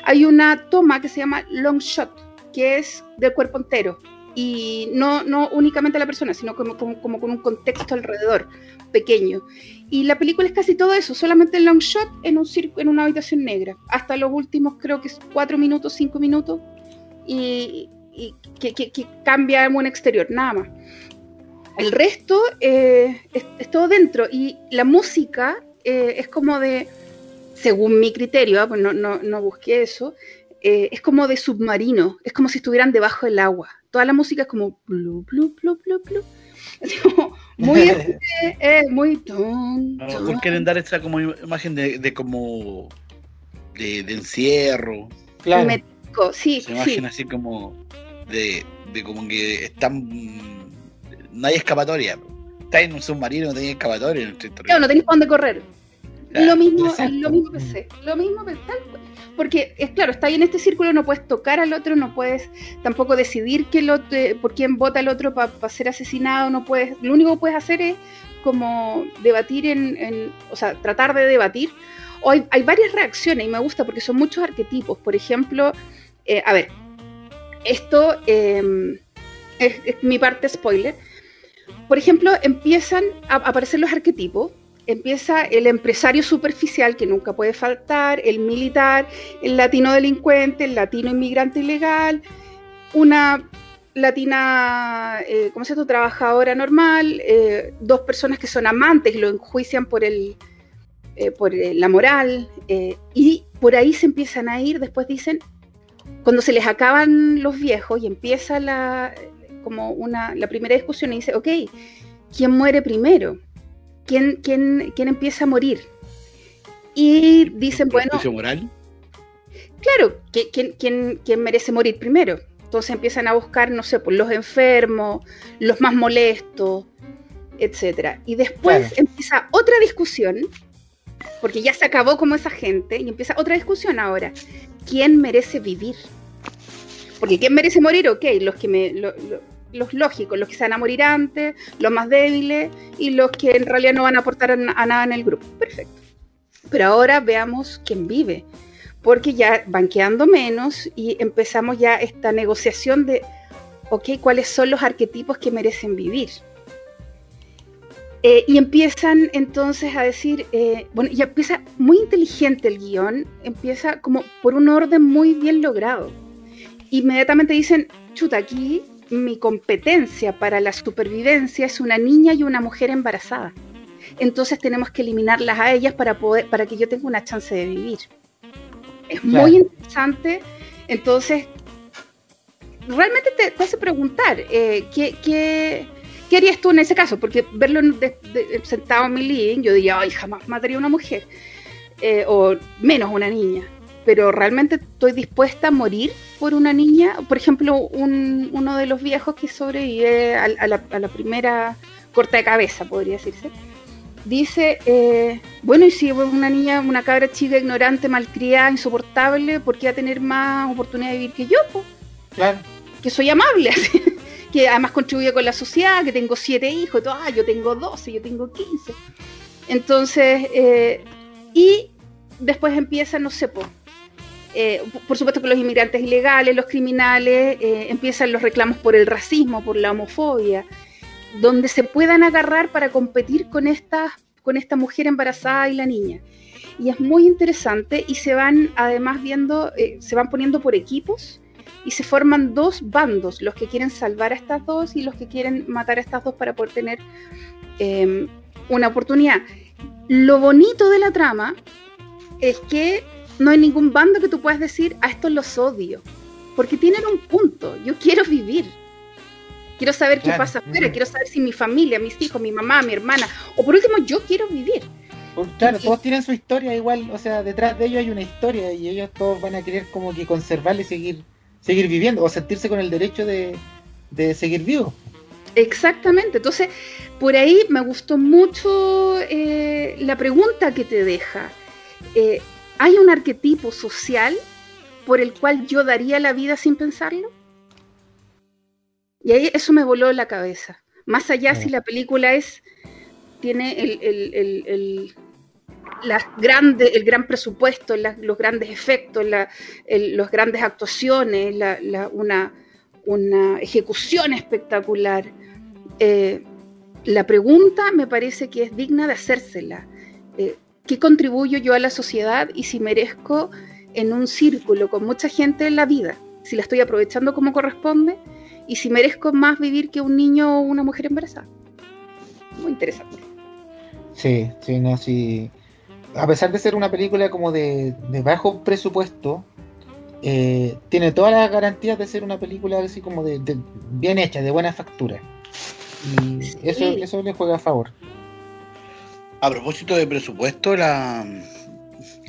Hay una toma que se llama long shot, que es del cuerpo entero y no, no únicamente la persona, sino como, como, con un contexto alrededor pequeño. Y la película es casi todo eso, solamente el long shot en, un en una habitación negra, hasta los últimos creo que es cuatro minutos, cinco minutos, y, que, cambia en un exterior, nada más. El resto eh, es, todo dentro. Y la música eh, es como de, según mi criterio, ah, pues no, no, no busqué eso, eh, es como de submarino, es como si estuvieran debajo del agua. Toda la música es como blu, blu, blu, blu, blu. muy eh, muy ton, ton. quieren dar esta como imagen de, de como de, de, encierro. Claro. Sí se imagen así como de, de como que están no hay escapatoria está en un submarino no tenéis escapatoria no, no tenéis para dónde correr lo mismo lo mismo pensé lo mismo pensé porque es claro, está ahí en este círculo, no puedes tocar al otro, no puedes tampoco decidir que lo, por quién vota el otro para ser asesinado, no puedes, lo único que puedes hacer es como debatir en, o sea, tratar de debatir. O hay, varias reacciones y me gusta porque son muchos arquetipos. Por ejemplo, eh, a ver, esto em, es, es mi parte spoiler. Por ejemplo, empiezan a aparecer los arquetipos empieza el empresario superficial que nunca puede faltar, el militar, el latino delincuente, el latino inmigrante ilegal, una latina, eh, ¿cómo se llama? Trabajadora normal, eh, dos personas que son amantes y lo enjuician por, el, eh, por la moral, y por ahí se empiezan a ir, después dicen, cuando se les acaban los viejos y empieza la, como una, la primera discusión y dice, ok, ¿quién muere primero? quién, quién, quién empieza a morir. Y dicen, bueno... moral? Claro, ¿quién, quién, quién merece morir primero? Entonces empiezan a buscar, no sé, pues los enfermos, los más molestos, etcétera. Y después empieza otra discusión, porque ya se acabó como esa gente, y empieza otra discusión ahora. ¿Quién merece vivir? Porque ¿quién merece morir? Ok, los que me, los lógicos, los que se van a morir antes, los más débiles y los que en realidad no van a aportar a, nada en el grupo. Perfecto. Pero ahora veamos quién vive, porque ya van quedando menos y empezamos ya esta negociación de, ok, ¿cuáles son los arquetipos que merecen vivir? Eh, y empiezan entonces a decir, eh, bueno, ya empieza muy inteligente el guion, empieza como por un orden muy bien logrado. Inmediatamente dicen, chuta, aquí mi competencia para la supervivencia es una niña y una mujer embarazada. Entonces tenemos que eliminarlas a ellas para poder, para que yo tenga una chance de vivir. Es muy interesante. Entonces, realmente te, hace preguntar eh, ¿qué, qué, harías tú en ese caso? Porque verlo sentado en mi living, yo diría, ay, jamás mataría a una mujer. Eh, o menos una niña pero realmente estoy dispuesta a morir por una niña. Por ejemplo, uno de los viejos que sobrevive a, la, primera corta de cabeza, podría decirse, dice, eh, bueno, y si es una niña, una cabra chica ignorante, malcriada, insoportable, ¿por qué va a tener más oportunidad de vivir que yo? Claro. que soy amable, que además contribuye con la sociedad, que tengo siete hijos, y todo, ah, yo tengo doce, yo tengo quince. Entonces, eh, y después empieza, no sé, por, eh, por supuesto que los inmigrantes ilegales, los criminales, eh, empiezan los reclamos por el racismo, por la homofobia, donde se puedan agarrar para competir con esta, con esta mujer embarazada y la niña. Y es muy interesante y se van además viendo, eh, se van poniendo por equipos y se forman dos bandos, los que quieren salvar a estas dos y los que quieren matar a estas dos para poder tener em, una oportunidad. Lo bonito de la trama es que no hay ningún bando que tú puedas decir, a estos los odio, porque tienen un punto, yo quiero vivir, quiero saber qué pasa afuera, quiero saber si mi familia, mis hijos, mi mamá, mi hermana, o por último, yo quiero vivir. Pues, claro, todos tienen su historia igual, o sea, detrás de ellos hay una historia y ellos todos van a querer como que conservarla y seguir, seguir viviendo o sentirse con el derecho de, seguir vivo. Exactamente, entonces por ahí me gustó mucho eh, la pregunta que te deja. Eh, ¿Hay un arquetipo social por el cual yo daría la vida sin pensarlo? Y ahí eso me voló la cabeza. Más allá si la película es tiene el, el, el, el gran presupuesto, los grandes efectos, las los grandes actuaciones, una, una, ejecución espectacular. Eh, la pregunta me parece que es digna de hacérsela. Eh, ¿Qué contribuyo yo a la sociedad y si merezco en un círculo con mucha gente en la vida? Si la estoy aprovechando como corresponde y si merezco más vivir que un niño o una mujer embarazada. Muy interesante. Sí, sí, no, sí. A pesar de ser una película como de, bajo presupuesto, eh, tiene todas las garantías de ser una película así como de, bien hecha, de buena factura. Y eso, eso le juega a favor. A propósito de presupuesto, la,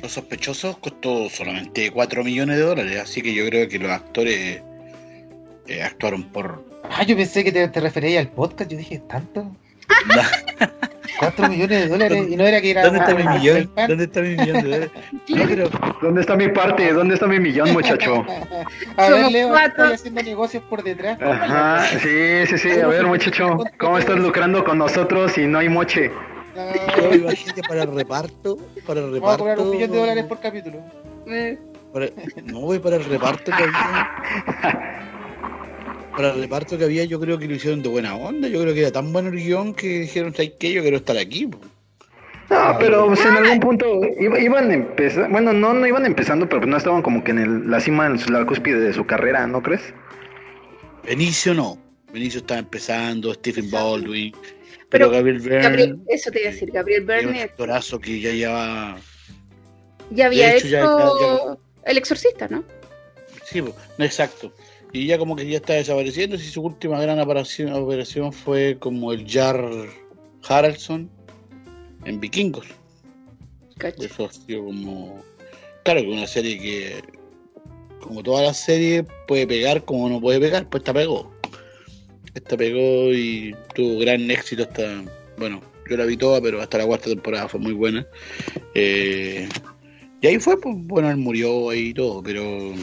Los Sospechosos costó solamente 4 millones de dólares, así que yo creo que los actores eh, actuaron por... Ah, yo pensé que te, te referías al podcast, yo dije, ¿tanto? 4 millones de dólares y no era que era. ¿Dónde está mi millón? ¿Dónde está mi millón de dólares? ¿Dónde está mi parte? ¿Dónde está mi millón, muchacho? A ver, Leo, estoy haciendo negocios por detrás. Ajá, sí, sí, sí. A ver, muchacho, ¿cómo estás lucrando con nosotros y no hay moche? No, imagínate para el reparto. Para el reparto. Vamos a cobrar un millón de dólares por capítulo. no, voy para el reparto que Para el reparto que había, yo creo que lo hicieron de buena onda. Yo creo que era tan bueno el guion que dijeron, ¿sabes qué? Yo quiero estar aquí. No, pero pues, en algún punto iban empezando, bueno, no, no iban empezando, pero no estaban como que en el, la cima, en la cúspide de su carrera, ¿no crees? Benicio no. Benicio estaba empezando, Stephen Baldwin. Pero, Gabriel Byrne. eso te iba a decir, Gabriel Byrne. Un actorazo que ya lleva. Ya había hecho, El Exorcista, ¿no? Sí, exacto. Y ya como que ya está desapareciendo. Si su última gran operación, fue como el Jar Haraldson en Vikingos. Eso ha sido como. Claro que una serie que, como todas las series, puede pegar como no puede pegar, pues esta pegó. Esta pegó y tuvo gran éxito hasta. Bueno, yo la vi toda, pero hasta la cuarta temporada fue muy buena. Eh, y ahí fue, pues bueno, él murió ahí y todo, pero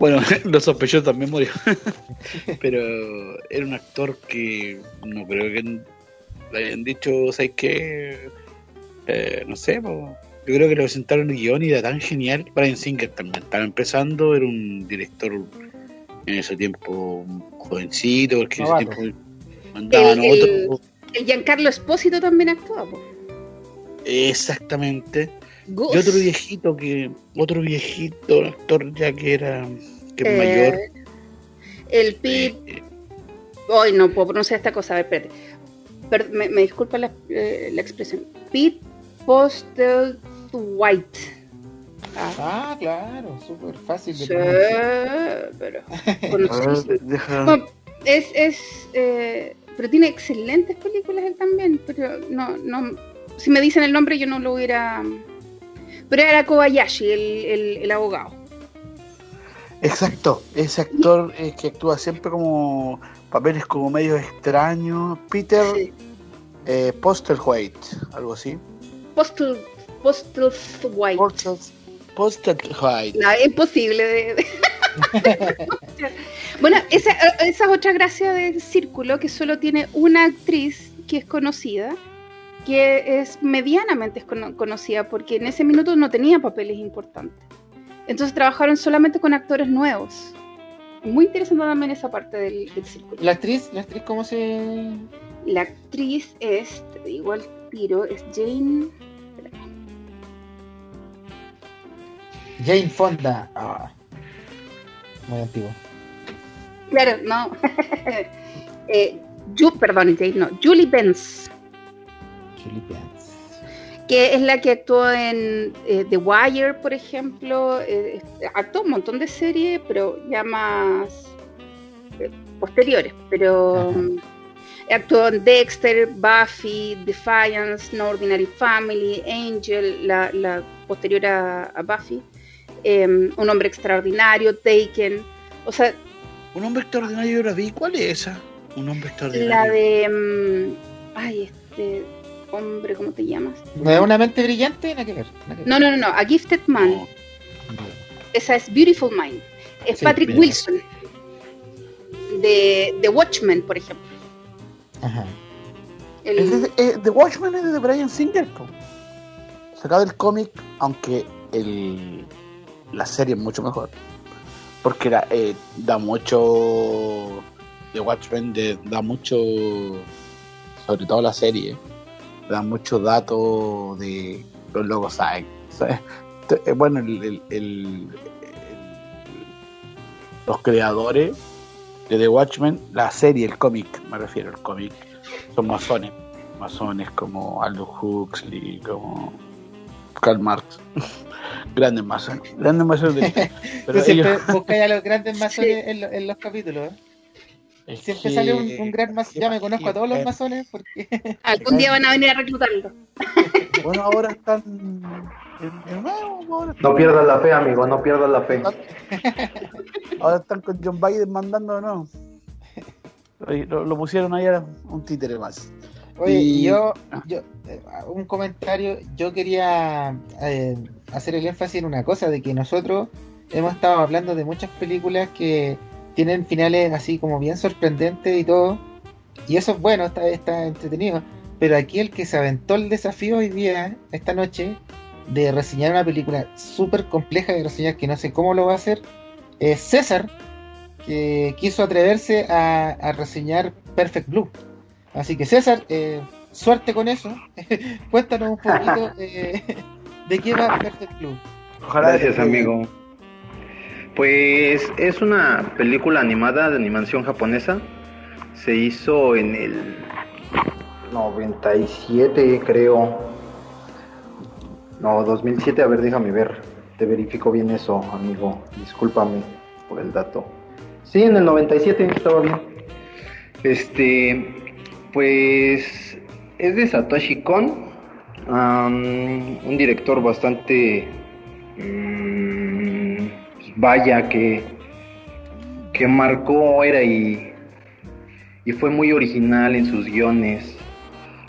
bueno, los sospechosos también murió. Pero era un actor que no creo que le hayan dicho, ¿sabes qué? Eh, no sé, yo creo que le presentaron el guion y era tan genial. Brian Singer también estaba empezando, era un director en ese tiempo jovencito, porque en ese tiempo mandaban el, otro. El Giancarlo Espósito también actuaba. Exactamente. Y otro viejito que, otro viejito, actor ya que era que es mayor. Eh, el Pete. Hoy no puedo pronunciar esta cosa, a ver, espérate. me, disculpa la, eh, la, expresión. Pete Postel White. Ah, ah claro, súper fácil de sí, pero es, es eh, pero tiene excelentes películas él también, pero no, no, si me dicen el nombre yo no lo hubiera pero era Kobayashi, el, abogado. Exacto, ese actor eh, que actúa siempre como papeles como medio extraños. Peter eh, Postelwhite, algo así. Postel, Postelwhite. Postelwhite. No, es imposible de... bueno, esa, esa es otra gracia del círculo, que solo tiene una actriz que es conocida, que es medianamente conocida, porque en ese minuto no tenía papeles importantes. Entonces trabajaron solamente con actores nuevos. Muy interesante también esa parte del, círculo. ¿La actriz? ¿La actriz cómo se...? La actriz es, igual tiro, es Jane... Jane Fonda. Ah, muy antiguo. Claro, no. eh, perdón, Jane, no. Julie Benz. Julie Benz. Que es la que actuó en eh, The Wire, por ejemplo. Eh, actuó un montón de series, pero ya más eh, posteriores. Pero actuó en Dexter, Buffy, Defiance, No Ordinary Family, Angel, la, la posterior a Buffy. Em, un hombre extraordinario, Taken, o sea... Un hombre extraordinario la vi, ¿cuál es esa? Un hombre extraordinario. La de... Em, ay, este hombre, ¿cómo te llamas? ¿No es una mente brillante? No, que ver, no, no, no, no, A Gifted Man. Esa es Beautiful Mind. Es Patrick Wilson. De The Watchmen, por ejemplo. Ajá. The Watchmen es de Brian Singer, sacado del cómic, aunque el, la serie es mucho mejor. Porque eh, da mucho. The Watchmen da mucho. Sobre todo la serie. Da mucho datos de los logos saben. Eh, bueno, el, los creadores de The Watchmen, la serie, el cómic, me refiero al cómic, son masones. Masones como Aldous Huxley, como Karl Marx. grandes masones. Grandes masones. Pero siempre buscáis a los grandes masones en, los capítulos. ¿eh? Siempre sale un, gran masón. Ya me conozco a todos los masones porque. Algún día van a venir a reclutarlo. bueno, ahora están. no pierdas la fe, amigo, no pierdas la fe. Ahora están con John Biden mandando, ¿no? Lo, lo pusieron ahí a un títere más. Oye, yo, yo, eh, un comentario, yo quería eh, hacer el énfasis en una cosa, de que nosotros hemos estado hablando de muchas películas que tienen finales así como bien sorprendentes y todo, y eso es bueno, está, está entretenido, pero aquí el que se aventó el desafío hoy día, esta noche, de reseñar una película súper compleja de reseñar que no sé cómo lo va a hacer, es César, que quiso atreverse a, a reseñar Perfect Blue. Así que César, eh, suerte con eso. Cuéntanos un poquito eh, de qué va Perfect Club. Gracias, amigo. Pues es una película animada de animación japonesa. Se hizo en el 97, creo. No, 2007, a ver, déjame ver. Te verifico bien eso, amigo. Discúlpame por el dato. Sí, en el 97 estaba bien. Este, pues es de Satoshi Kon, un director bastante mm, vaya que, que marcó era y, y fue muy original en sus guiones.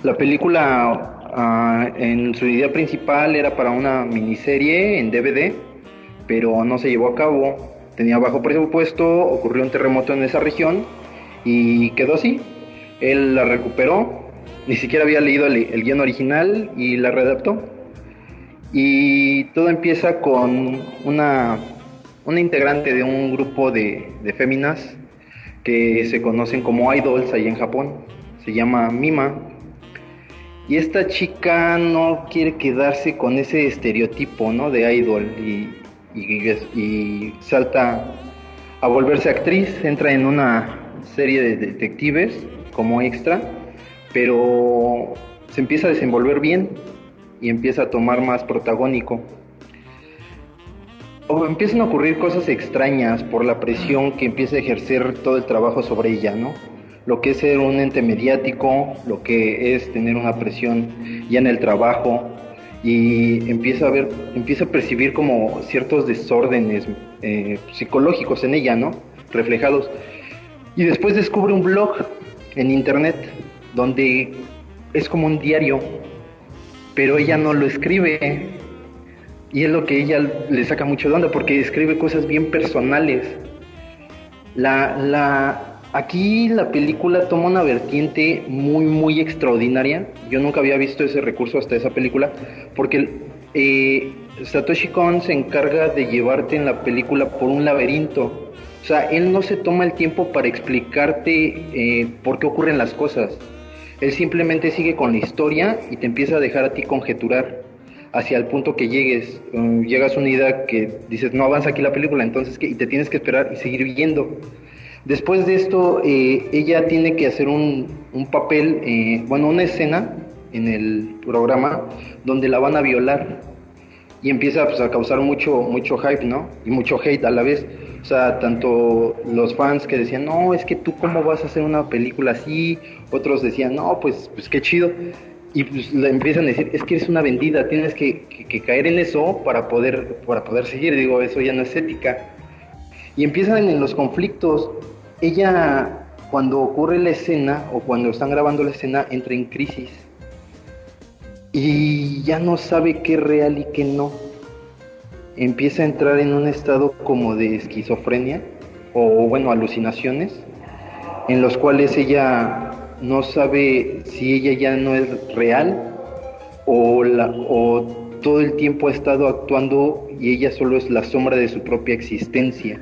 La película ah, en su idea principal era para una miniserie en DVD, pero no se llevó a cabo. Tenía bajo presupuesto, ocurrió un terremoto en esa región y quedó así. Él la recuperó, ni siquiera había leído el, guion original y la readaptó. Y todo empieza con una, una integrante de un grupo de, de féminas que se conocen como idols ahí en Japón. Se llama Mima. Y esta chica no quiere quedarse con ese estereotipo ¿no? de idol y, y salta a volverse actriz, entra en una serie de detectives como extra, pero se empieza a desenvolver bien y empieza a tomar más protagónico. O empiezan a ocurrir cosas extrañas por la presión que empieza a ejercer todo el trabajo sobre ella, ¿no? Lo que es ser un ente mediático, lo que es tener una presión ya en el trabajo y empieza a ver, empieza a percibir como ciertos desórdenes eh, psicológicos en ella, ¿no? Reflejados. Y después descubre un blog en internet, donde es como un diario, pero ella no lo escribe, Y es lo que ella le saca mucho de onda porque escribe cosas bien personales. La, la, aquí la película toma una vertiente muy, muy extraordinaria. Yo nunca había visto ese recurso hasta esa película porque eh, Satoshi Kon se encarga de llevarte en la película por un laberinto. O sea, él no se toma el tiempo para explicarte eh, por qué ocurren las cosas. Él simplemente sigue con la historia y te empieza a dejar a ti conjeturar hacia el punto que llegues, um, llegas a una idea que dices, no avanza aquí la película, entonces, ¿qué? y te tienes que esperar y seguir viendo. Después de esto, eh, ella tiene que hacer un, un papel, eh, bueno, una escena en el programa donde la van a violar y empieza pues, a causar mucho, mucho hype, ¿no? Y mucho hate a la vez. O sea, tanto los fans que decían, no, es que tú cómo vas a hacer una película así, otros decían, no, pues, pues qué chido y pues le empiezan a decir, es que eres una vendida, tienes que, caer en eso para poder, para poder seguir, digo, eso ya no es ética. Y empiezan en los conflictos, ella cuando ocurre la escena o cuando están grabando la escena entra en crisis. Y ya no sabe qué es real y qué no. Empieza a entrar en un estado como de esquizofrenia o bueno, alucinaciones en los cuales ella no sabe si ella ya no es real o, la, o todo el tiempo ha estado actuando y ella solo es la sombra de su propia existencia.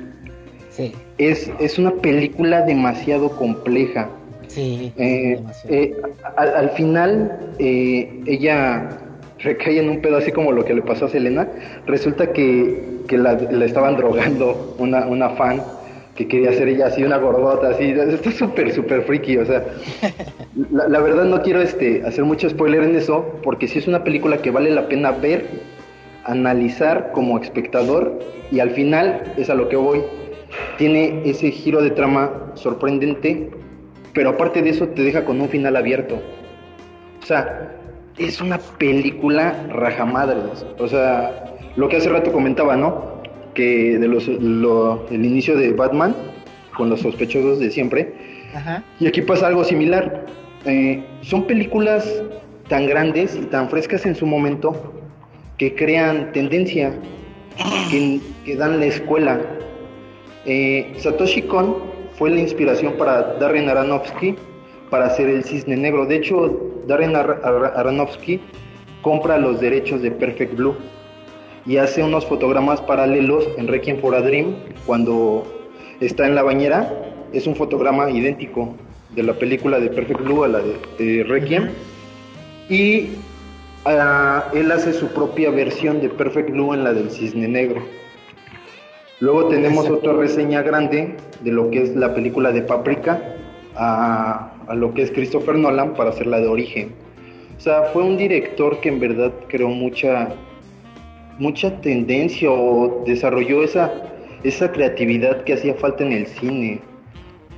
Sí. Es, es una película demasiado compleja. Sí. Eh, eh, al, final, eh, ella recae en un pedo así como lo que le pasó a Selena. Resulta que, que la, la, estaban drogando una, una fan que quería hacer ella así, una gordota, así. Esto es súper, súper freaky, o sea. La, verdad no quiero este, hacer mucho spoiler en eso, porque sí es una película que vale la pena ver, analizar como espectador, y al final es a lo que voy. Tiene ese giro de trama sorprendente, pero aparte de eso te deja con un final abierto. O sea, es una película rajamadres. O sea, lo que hace rato comentaba, ¿no? que de los, el inicio de Batman, con los sospechosos de siempre. Y aquí pasa algo similar. Eh, son películas tan grandes y tan frescas en su momento que crean tendencia, que, dan la escuela. Eh, Satoshi Kon fue la inspiración para Darren Aronofsky para hacer el Cisne Negro. De hecho, Darren Aronofsky compra los derechos de Perfect Blue y hace unos fotogramas paralelos en Requiem for a Dream cuando está en la bañera. Es un fotograma idéntico de la película de Perfect Blue a la de, Requiem. Y ah, él hace su propia versión de Perfect Blue en la del Cisne Negro. Luego tenemos otra reseña grande de lo que es la película de Paprika a, a lo que es Christopher Nolan para hacer la de Origen. O sea, fue un director que en verdad creó mucha mucha tendencia o desarrolló esa, esa creatividad que hacía falta en el cine.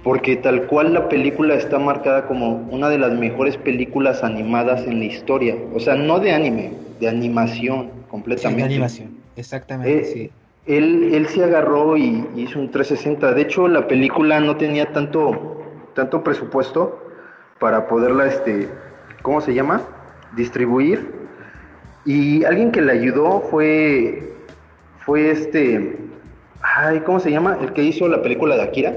Porque tal cual la película está marcada como una de las mejores películas animadas en la historia. O sea, no de anime, de animación completamente. de animación, exactamente, eh, sí. Él, él se agarró y hizo un 360. De hecho, la película no tenía tanto, tanto presupuesto para poderla, este, ¿cómo se llama? Distribuir y alguien que le ayudó fue, fue este, ay, ¿cómo se llama? El que hizo la película de Akira.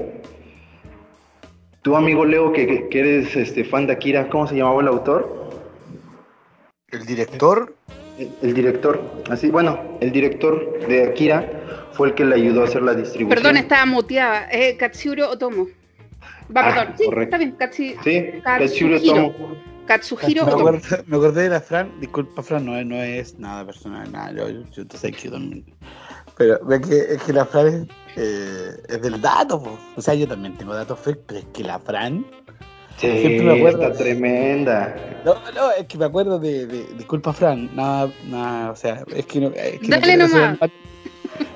Tu amigo Leo, que, que eres este, fan de Akira, ¿cómo se llamaba el autor? ¿El director? El, director, así, bueno, el director de Akira fue el que le ayudó a hacer la distribución. Perdón, estaba muteada, eh, Katsuro Otomo. Va, ah, perdón, sí, está bien, Katsi, sí, Katsuro Otomo. Katsuhiro me, acordé, me acordé de la Fran, disculpa Fran, no, no es nada personal, nada, yo, yo, yo te sé que también. Pero ve que, es que la Fran es, eh, es del dato, o sea, yo también tengo datos fake, pero es que la Fran... Sí, me acuerdo, está tremenda. No, no, es que me acuerdo de, de disculpa Fran, nada, nada, o sea, es que no... Es que Dale no nomás.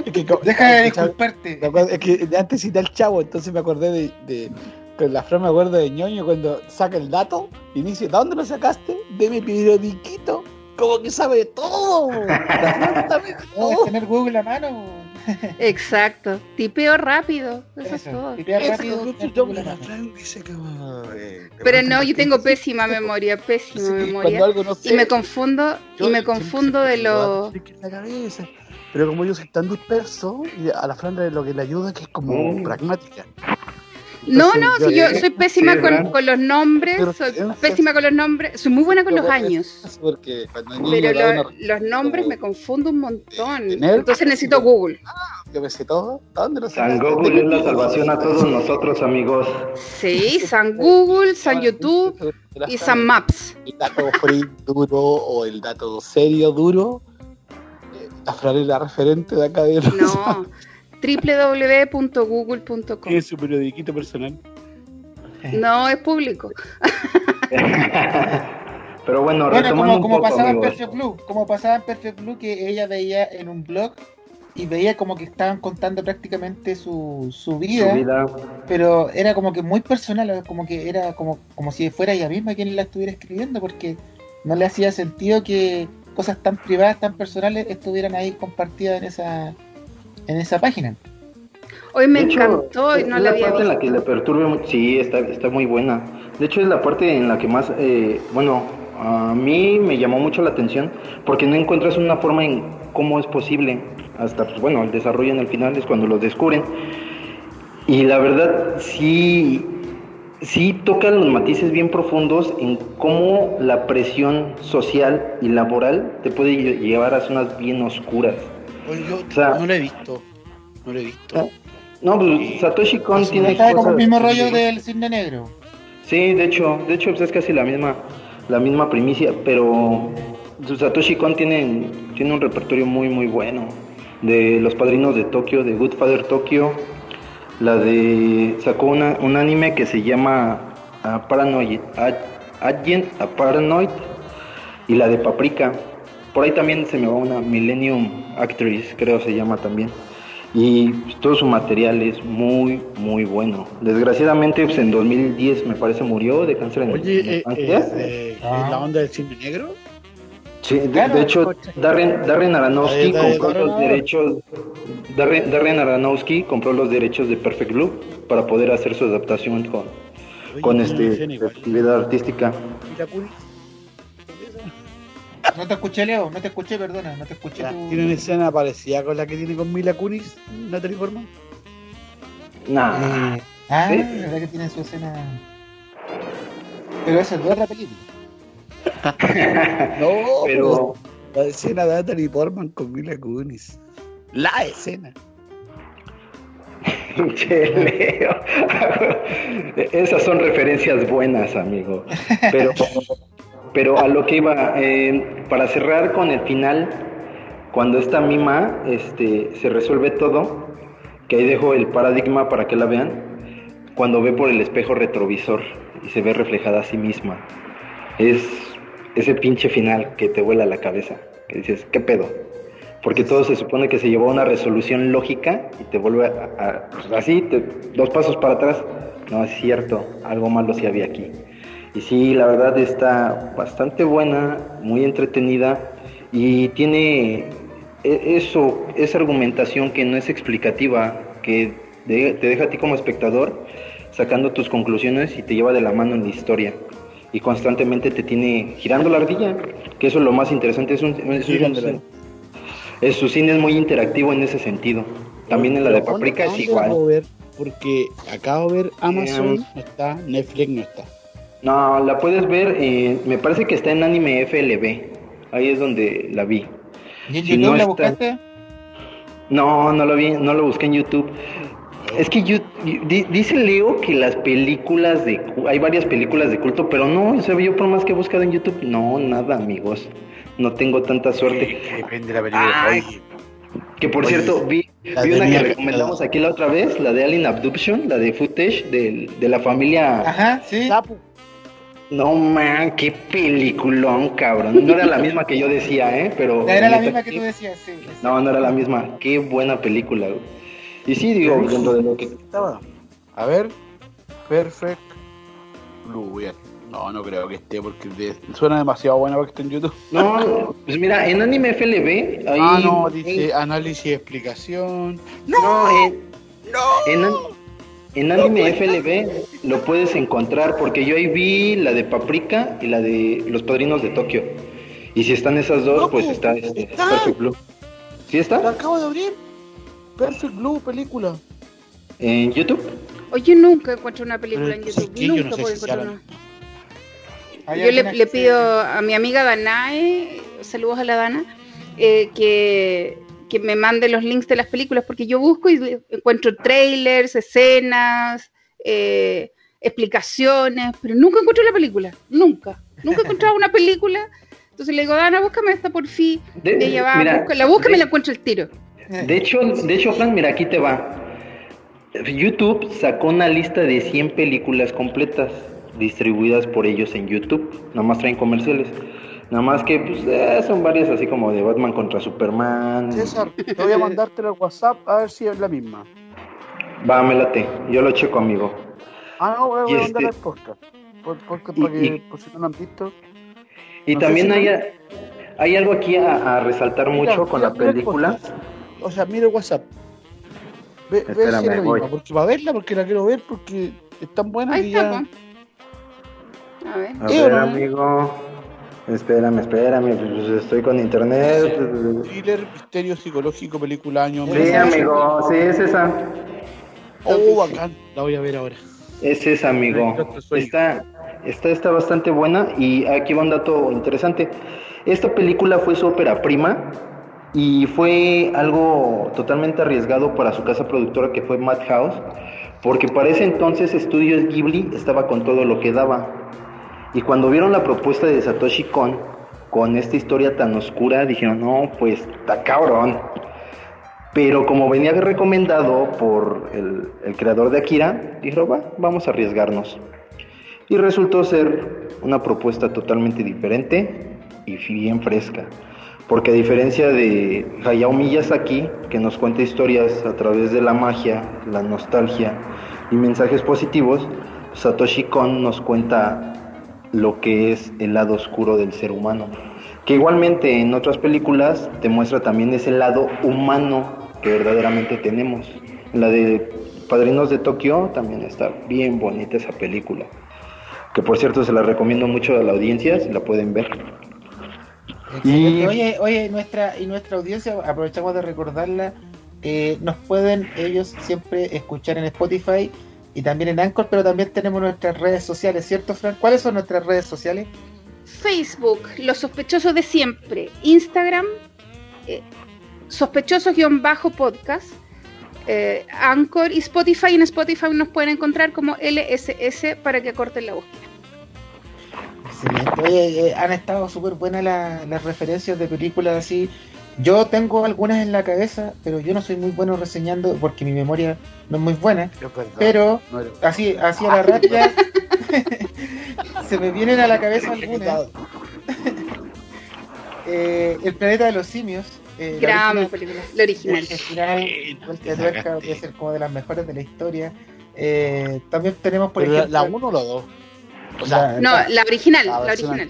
Es que, Deja de disculparte. Es que antes cité al chavo, entonces me acordé de, de, con la frase me acuerdo de ñoño cuando saca el dato y dice, ¿de dónde lo sacaste? De mi periodiquito. Como que sabe todo. todo. tener Google a mano. Exacto. Tipeo rápido. Eso, es todo. Tipeo rápido. Pero no, yo tengo pésima memoria, pésima memoria. y me confundo, y me confundo de lo. Pero como yo soy tan disperso, a la Fran lo que le ayuda es que es como mm. pragmática. No, no, si yo soy pésima con, con, los nombres, soy pésima con los nombres, soy muy buena con los años. pero los nombres me confundo un montón. Entonces necesito Google. Ah, yo me sé todo. ¿Dónde lo San Google es la salvación a todos nosotros, amigos. Sí, San Google, San YouTube y San Maps. El dato free duro o el dato serio duro. Eh, la referente de acá de No www.google.com. ¿Es su periodiquito personal? No, es público. Pero bueno, bueno como, como pasaba en Perfect Blue, como pasaba en Perfect Blue que ella veía en un blog y veía como que estaban contando prácticamente su, su, vida, pero era como que muy personal, como que era como, como si fuera ella misma quien la estuviera escribiendo, porque no le hacía sentido que cosas tan privadas, tan personales estuvieran ahí compartidas en esa en esa página. Hoy me encantó y no la, había parte en la que le perturbe, sí, está, está muy buena. De hecho, es la parte en la que más, eh, bueno, a mí me llamó mucho la atención porque no encuentras una forma en cómo es posible. Hasta, pues bueno, el desarrollo en el final es cuando lo descubren. Y la verdad, sí, sí toca los matices bien profundos en cómo la presión social y laboral te puede llevar a zonas bien oscuras. Yo o sea, no lo he visto. No lo he visto. No, pues Satoshi Kon tiene. Está como el mismo rollo del cine negro. Sí, de hecho, de hecho pues, es casi la misma, la misma primicia, pero Satoshi Kon tiene, tiene un repertorio muy muy bueno. De Los Padrinos de Tokio, de Goodfather Tokyo, la de sacó una, un anime que se llama uh, Paranoid, Agent a Paranoid y la de Paprika. Por ahí también se me va una Millennium Actress, creo se llama también. Y todo su material es muy, muy bueno. Desgraciadamente, pues, en 2010 me parece murió de cáncer en, Oye, eh, eh, la onda del cine negro? Sí, de, hecho, Darren, Darren Aronofsky compró los derechos. Darren, Aronofsky compró los derechos de Perfect Blue para poder hacer su adaptación con, con este actividad artística. No te escuché, Leo, no te escuché, perdona, no te escuché. ¿Tiene una escena parecida con la que tiene con Mila Kunis, Natalie Portman? No. Eh, ah, ¿Sí? verdad que tiene su escena. Pero esa es otra película. no, pero. La escena de Natalie Portman con Mila Kunis. La escena. Che, Leo. Esas son referencias buenas, amigo. Pero pero a lo que iba, eh, para cerrar con el final, cuando esta mima este, se resuelve todo, que ahí dejo el paradigma para que la vean, cuando ve por el espejo retrovisor y se ve reflejada a sí misma. Es ese pinche final que te vuela la cabeza, que dices, ¿qué pedo? Porque todo se supone que se llevó a una resolución lógica y te vuelve a, pues así, dos pasos para atrás. No es cierto, algo malo sí había aquí. Y sí, la verdad está bastante buena, muy entretenida y tiene e, eso, esa argumentación que no es explicativa, que te deja a ti como espectador sacando tus conclusiones y te lleva de la mano en la historia. Y constantemente te tiene girando la ardilla, que eso es lo más interesante. Es un, es su cine es muy interactivo en ese sentido. También en la de Paprika es igual. porque acabo de ver Amazon, no está, Netflix no está. No, la puedes ver, eh, me parece que está en Anime FLB. Ahí es donde la vi. ¿Y en YouTube no la buscaste? No, no lo vi, no lo busqué en YouTube. Es que yo, dice Leo que las películas de hay varias películas de culto, pero no, o sea, yo por más que he buscado en YouTube, no, nada, amigos. No tengo tanta suerte. depende de la película. que por cierto, vi, vi una que recomendamos aquí la otra vez, la de Alien Abduction, la de footage de, de la familia Ajá, sí. No man, qué peliculón, cabrón. No era la misma que yo decía, ¿eh? Pero. era la misma que tú decías, sí. No, no era la misma. Qué buena película, güey. Y sí, digo, dentro de lo que. Estaba. A ver. Perfect Blue, No, no creo que esté porque suena demasiado buena para que esté en YouTube. No, pues mira, en Anime FLB. Ahí, ah, no, dice análisis y explicación. No, en, no. En, Anime FLB lo puedes encontrar porque yo ahí vi la de Paprika y la de Los Padrinos de Tokio. Y si están esas dos, pues está, este, Perfect Blue. ¿Sí está? La acabo de abrir. Perfect Blue, película. ¿En YouTube? Oye, nunca encuentro una película en YouTube. nunca puedo encontrar una. Yo le, pido a mi amiga Danae, saludos a la Dana, eh, que, me mande los links de las películas, porque yo busco y encuentro trailers, escenas, eh, explicaciones, pero nunca encuentro la película, nunca. Nunca he encontrado una película. Entonces le digo, Dana, búscame esta por fin. ella va, la busca y me la encuentro el tiro. De hecho, de hecho, Fran, mira, aquí te va. YouTube sacó una lista de 100 películas completas distribuidas por ellos en YouTube. Nada más traen comerciales. Nada más que pues, eh, son varias así como de Batman contra Superman. César, te voy a mandarte el WhatsApp a ver si es la misma. Va, me late. Yo lo checo, amigo. Ah, no, voy a, mandar este... el podcast. Por, por, y, por, si no lo han visto. Y también hay, hay algo aquí a, resaltar mucho con la película. O sea, mira el WhatsApp. Ve, Espérame, ve voy. porque va a verla, porque la quiero ver, porque es tan buena Ahí que ya... A ver. A ver, amigo. Espérame, espérame, pues, estoy con internet. Thriller, misterio psicológico, película año. Sí, amigo, sí, es esa. Oh, bacán, la voy a ver ahora. Es esa, amigo. Está, está, está bastante buena y aquí va un dato interesante. Esta película fue su ópera prima y fue algo totalmente arriesgado para su casa productora que fue Madhouse, porque para ese entonces Estudios Ghibli estaba con todo lo que daba. Y cuando vieron la propuesta de Satoshi Kon con esta historia tan oscura, dijeron, no, pues está cabrón. Pero como venía recomendado por el, creador de Akira, dijeron, va, vamos a arriesgarnos. Y resultó ser una propuesta totalmente diferente y bien fresca. Porque a diferencia de Hayao Miyazaki, que nos cuenta historias a través de la magia, la nostalgia y mensajes positivos, Satoshi Kon nos cuenta lo que es el lado oscuro del ser humano. Que igualmente en otras películas te muestra también ese lado humano que verdaderamente tenemos. La de Padrinos de Tokio también está bien bonita esa película. Que por cierto se la recomiendo mucho a la audiencia, si la pueden ver. Y... Oye, oye, nuestra, y nuestra audiencia, aprovechamos de recordarla, eh, nos pueden ellos siempre escuchar en Spotify y también en Anchor, pero también tenemos nuestras redes sociales, ¿cierto, Fran? ¿Cuáles son nuestras redes sociales? Facebook, Los Sospechosos de Siempre, Instagram, eh, Sospechosos-podcast, eh, Anchor y Spotify. En Spotify nos pueden encontrar como LSS para que corten la búsqueda. Excelente. Oye, eh, han estado súper buenas las referencias de películas así yo tengo algunas en la cabeza, pero yo no soy muy bueno reseñando porque mi memoria no es muy buena. pero así, así a la rápida se me vienen a la cabeza algunas. Eh, el planeta de los simios. Eh, Gran película, la original. El que ser como de las mejores de la historia. Eh, también tenemos, por ejemplo. ¿La 1 o la 2? No, la original, la, original.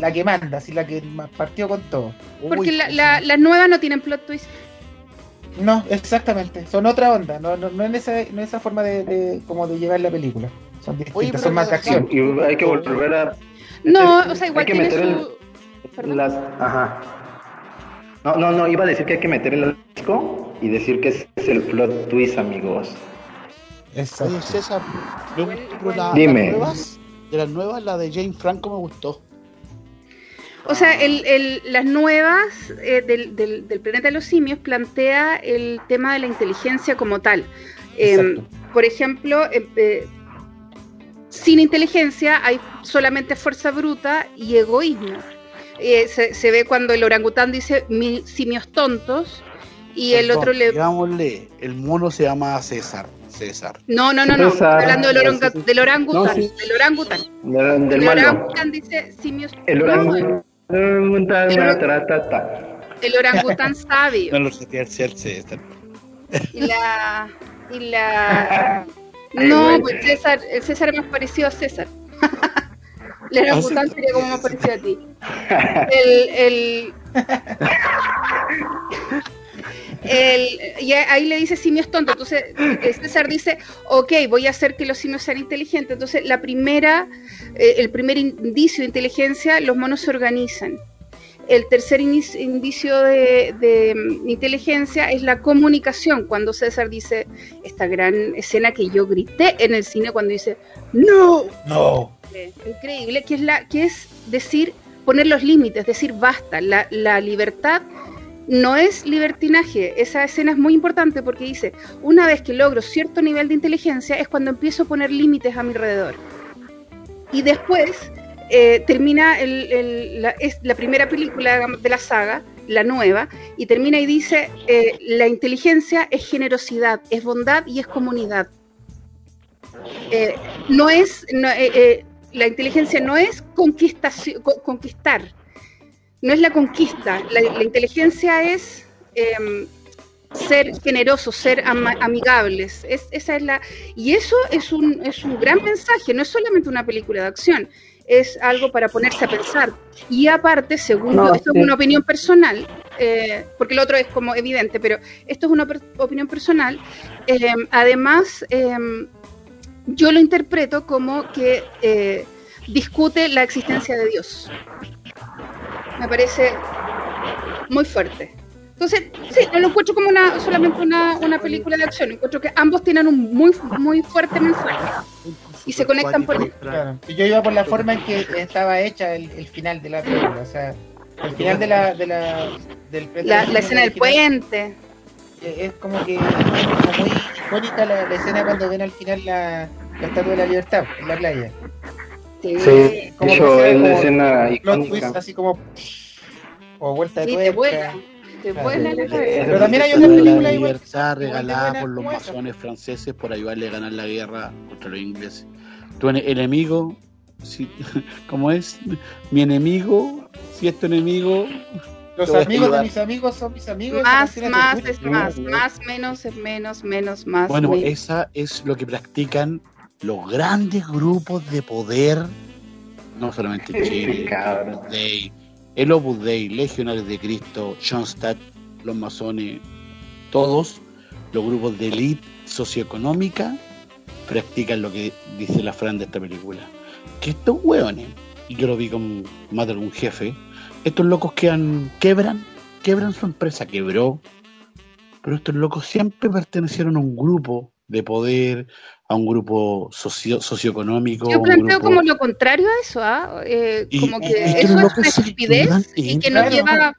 La, que manda, así la que partió con todo. Porque las nuevas no tienen plot twist. No, exactamente. Son otra onda. No, no, no en esa, no esa forma de, como de llevar la película. Son distintas, son más de acción. Y hay que volver a. No, o sea, igual hay que meter las. Ajá. No, no, no, iba a decir que hay que meter el disco y decir que ese es el plot twist, amigos. Oye, César, Dime de las nuevas, la de Jane Franco me gustó. O sea, las nuevas eh, del, planeta de los simios plantea el tema de la inteligencia como tal. Em, por ejemplo, em, eh, sin inteligencia hay solamente fuerza bruta y egoísmo. Eh, se, ve cuando el orangután dice mil simios tontos y el otro le... Digámosle, el mono se llama César. César. No, no, no, no. hablando del, orangután. Del orangután. Del orangután. el orangután dice simios. El orangután. El orangután sabio. No lo sé, César. Y la. Y la. No, pues César, el César es más parecido a César. El orangután sería como más parecido a ti. El, el, y ahí le dice simios tontos. Entonces eh, César dice, ok, voy a hacer que los simios sean inteligentes. Entonces la primera, eh, el primer indicio de inteligencia, los monos se organizan. El tercer indicio de, mm, inteligencia es la comunicación, cuando César dice esta gran escena que yo grité en el cine cuando dice, no, no. Increíble, que es, la, que es decir, poner los límites, decir basta, la, la libertad no es libertinaje. Esa escena es muy importante porque dice, una vez que logro cierto nivel de inteligencia es cuando empiezo a poner límites a mi alrededor. Y después eh, termina la, es la primera película de la saga, la nueva, y termina y dice, eh, la inteligencia es generosidad, es bondad y es comunidad. Eh, no es, la inteligencia no es conquistar, no es la conquista, la, inteligencia es em, ser generosos, ser amigables. Es, esa es la, y eso es un, es un gran mensaje, no es solamente una película de acción, es algo para ponerse a pensar. Y aparte, según esto es una opinión personal, eh, porque lo otro es como evidente, pero esto es una opinión personal, em, además em, yo lo interpreto como que eh, discute la existencia de Dios me parece muy fuerte. Entonces, sí, no lo encuentro como una, solamente una, una película de acción, encuentro que ambos tienen un muy, muy fuerte mensaje y se conectan por ahí. Yo iba por la forma en que estaba hecha el, final de la película, o sea, el final de la, de la, del la, la escena del puente. Es como que es muy icónica la, la, escena cuando ven al final la, la estatua de la libertad en la playa. Sí, sí como eso es la escena icónica. así como o vuelta de sí, te vuela, te vuela la cabeza. Pero también hay una película la libertad regalada por los masones franceses por ayudarle a ganar la guerra contra los ingleses. Tu enemigo, si, ¿cómo es? Mi enemigo, si es tu enemigo, los amigos de mis amigos son mis amigos. Más, más es más, más, menos es menos, menos, más. Bueno, esa es lo que practican los grandes grupos de poder, no solamente Chile, Dei, el Opus Dei, Legionarios de Cristo, Schoenstatt, los masones, todos los grupos de élite socioeconómica practican lo que dice la Fran de esta película. Que estos hueones, y yo lo vi con más de algún jefe, estos locos que han, quebran, quebran su empresa, quebró, pero estos locos siempre pertenecieron a un grupo de poder, a un grupo socio, socioeconómico. Yo planteo como lo contrario a eso, ¿ah? eh, como que eso es una estupidez y que no lleva...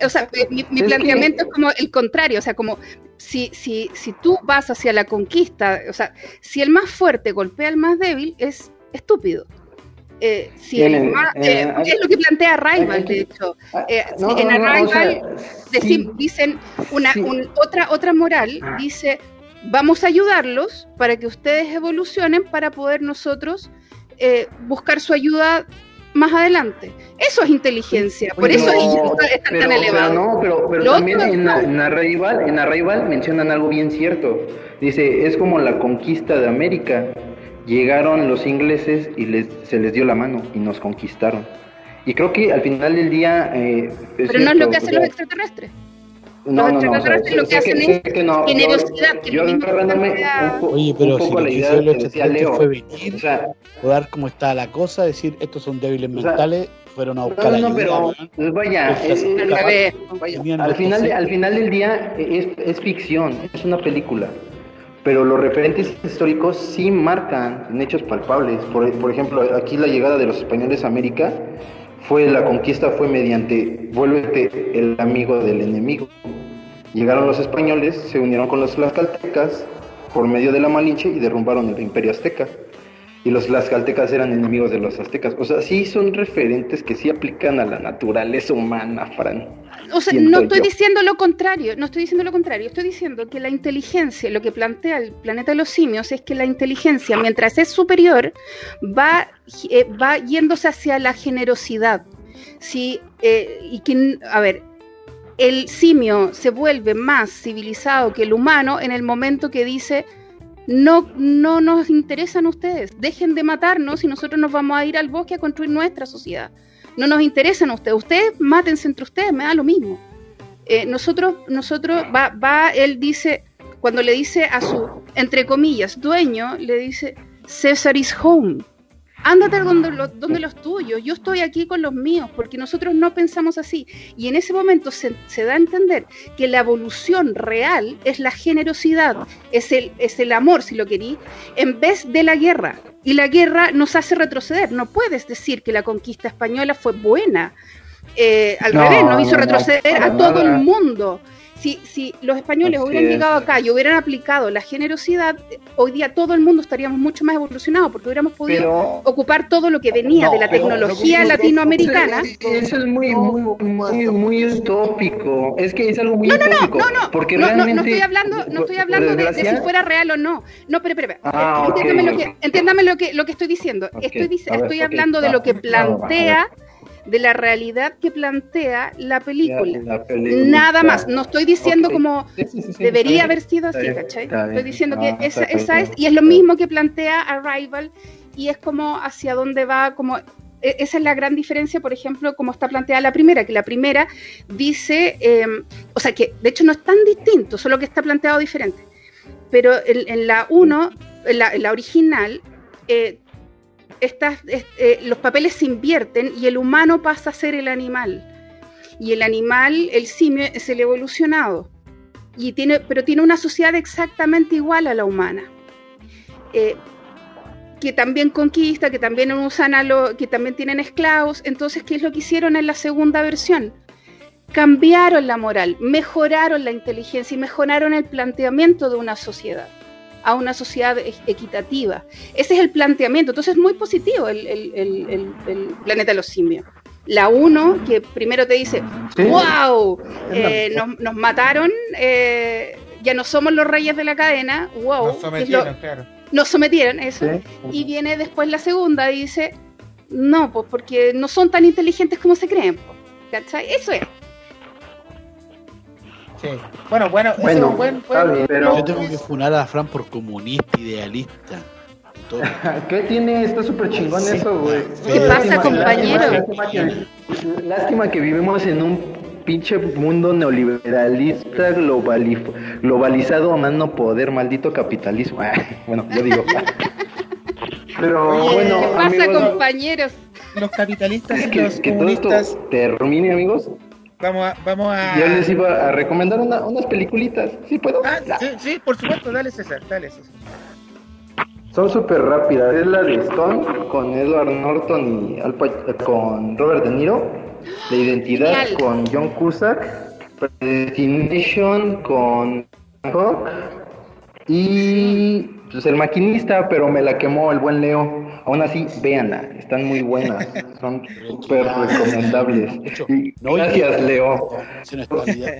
O sea, mi, planteamiento es como el contrario, o sea, como si, si, si tú vas hacia la conquista, o sea, si el más fuerte golpea al más débil, es estúpido. Eh, si el más, eh, eh, es lo que plantea Rival, de hecho. Ah, en Arrival dicen una, otra, otra moral, ah. dice vamos a ayudarlos para que ustedes evolucionen para poder nosotros eh, buscar su ayuda más adelante. Eso es inteligencia, por eso es tan elevado. no, pero, pero también en, en, Arrival, en Arrival mencionan algo bien cierto. Dice, es como la conquista de América. Llegaron los ingleses y les, se les dio la mano y nos conquistaron. Y creo que al final del día... Eh, pero no es lo que hacen los extraterrestres. No, no, no, o sea, lo que hacen es que no, generosidad. Yo, yo agarrándome un, Oye, pero un poco si la idea de lo que Leo, fue venir, o sea, dar cómo está la cosa, decir estos son débiles o sea, mentales, fueron a buscar no, no, pero pues vaya, es, es, vaya al, final de, al final del día es, es ficción, es una película pero los referentes históricos sí marcan en hechos palpables. Por, por, ejemplo, aquí la llegada de los españoles a América fue la conquista fue mediante vuélvete el amigo del enemigo. Llegaron los españoles, se unieron con los tlaxcaltecas por medio de la Malinche y derrumbaron el imperio azteca. Y los tlaxcaltecas eran enemigos de los aztecas. O sea, sí son referentes que sí aplican a la naturaleza humana, Fran. O sea, no estoy diciendo lo contrario, no estoy diciendo lo contrario, estoy diciendo que la inteligencia, lo que plantea el planeta de los simios es que la inteligencia, mientras es superior, va, eh, va yéndose hacia la generosidad. Sí, eh, y que, a ver, el simio se vuelve más civilizado que el humano en el momento que dice, no, no nos interesan ustedes. Dejen de matarnos y nosotros nos vamos a ir al bosque a construir nuestra sociedad. No nos interesan ustedes. Ustedes mátense entre ustedes, me da lo mismo. Eh, nosotros, nosotros, va, va, él dice, cuando le dice a su, entre comillas, dueño, le dice, César is home. Ándate donde, donde los tuyos, yo estoy aquí con los míos, porque nosotros no pensamos así. Y en ese momento se, da a entender que la evolución real es la generosidad, es el, es el amor, si lo querí, en vez de la guerra. Y la guerra nos hace retroceder. No puedes decir que la conquista española fue buena. Eh, al revés, nos hizo retroceder a todo el mundo si, si los españoles hubieran llegado acá y hubieran aplicado la generosidad, hoy día todo el mundo estaríamos mucho más evolucionados porque hubiéramos podido ocupar todo lo que venía de la tecnología latinoamericana. Eso es muy, muy, muy, muy utópico. Es que es algo muy no, no, utópico. No, no, porque no, no, no estoy hablando, no estoy hablando de, si fuera real o no. No, pero, pero, ah, entiéndame, lo que, entiéndame lo que, lo que estoy diciendo. estoy, estoy hablando de lo que plantea de la realidad que plantea la película. Nada más. No estoy diciendo como debería haber sido así, ¿cachai? Estoy diciendo que esa, esa es, y es lo mismo que plantea Arrival, y es como hacia dónde va, como e, esa es la gran diferencia, por ejemplo, como está planteada la primera, que la primera dice, em, o sea, que de hecho no es tan distinto, solo que está planteado diferente. Pero en, la 1, en la, la, original, eh, eh, los papeles se invierten y el humano pasa a ser el animal. Y el animal, el simio, es el evolucionado. Y tiene, pero tiene una sociedad exactamente igual a la humana. Eh, que también conquista, que también usan a lo, que también tienen esclavos. Entonces, ¿qué es lo que hicieron en la segunda versión? Cambiaron la moral, mejoraron la inteligencia y mejoraron el planteamiento de una sociedad a una sociedad equitativa. Ese es el planteamiento. Entonces es muy positivo el, planeta de los simios. La uno, que primero te dice, wow, eh, nos, mataron, eh, ya no somos los reyes de la cadena, wow. Nos sometieron, claro. Nos sometieron, eso. Y viene después la segunda y dice, no, pues porque no son tan inteligentes como se creen. ¿Cachai? Eso es. Sí. Bueno, bueno, bueno es un buen, pero... Yo tengo que funar a Fran por comunista, idealista. ¿Qué tiene? Está súper chingón eso, güey. ¿Qué pasa, compañero? Lástima que, lástima que vivimos en un pinche mundo neoliberalista globalizado a mano poder, maldito capitalismo. bueno, yo digo. Pero bueno, ¿qué pasa, compañeros? Los capitalistas y los comunistas. termine, amigos. Vamos a, vamos a... Yo les iba a recomendar unas peliculitas. ¿Sí puedo? Ah, sí, sí, por supuesto. Dale, César. Dale, César. Son súper rápidas. Es la de Stone con Edward Norton y Al con Robert De Niro. La identidad con John Cusack. Predestination con Hancock. Y pues el maquinista, pero me la quemó el buen Leo. Aún así, véanla, están muy buenas, son súper recomendables. gracias, Leo.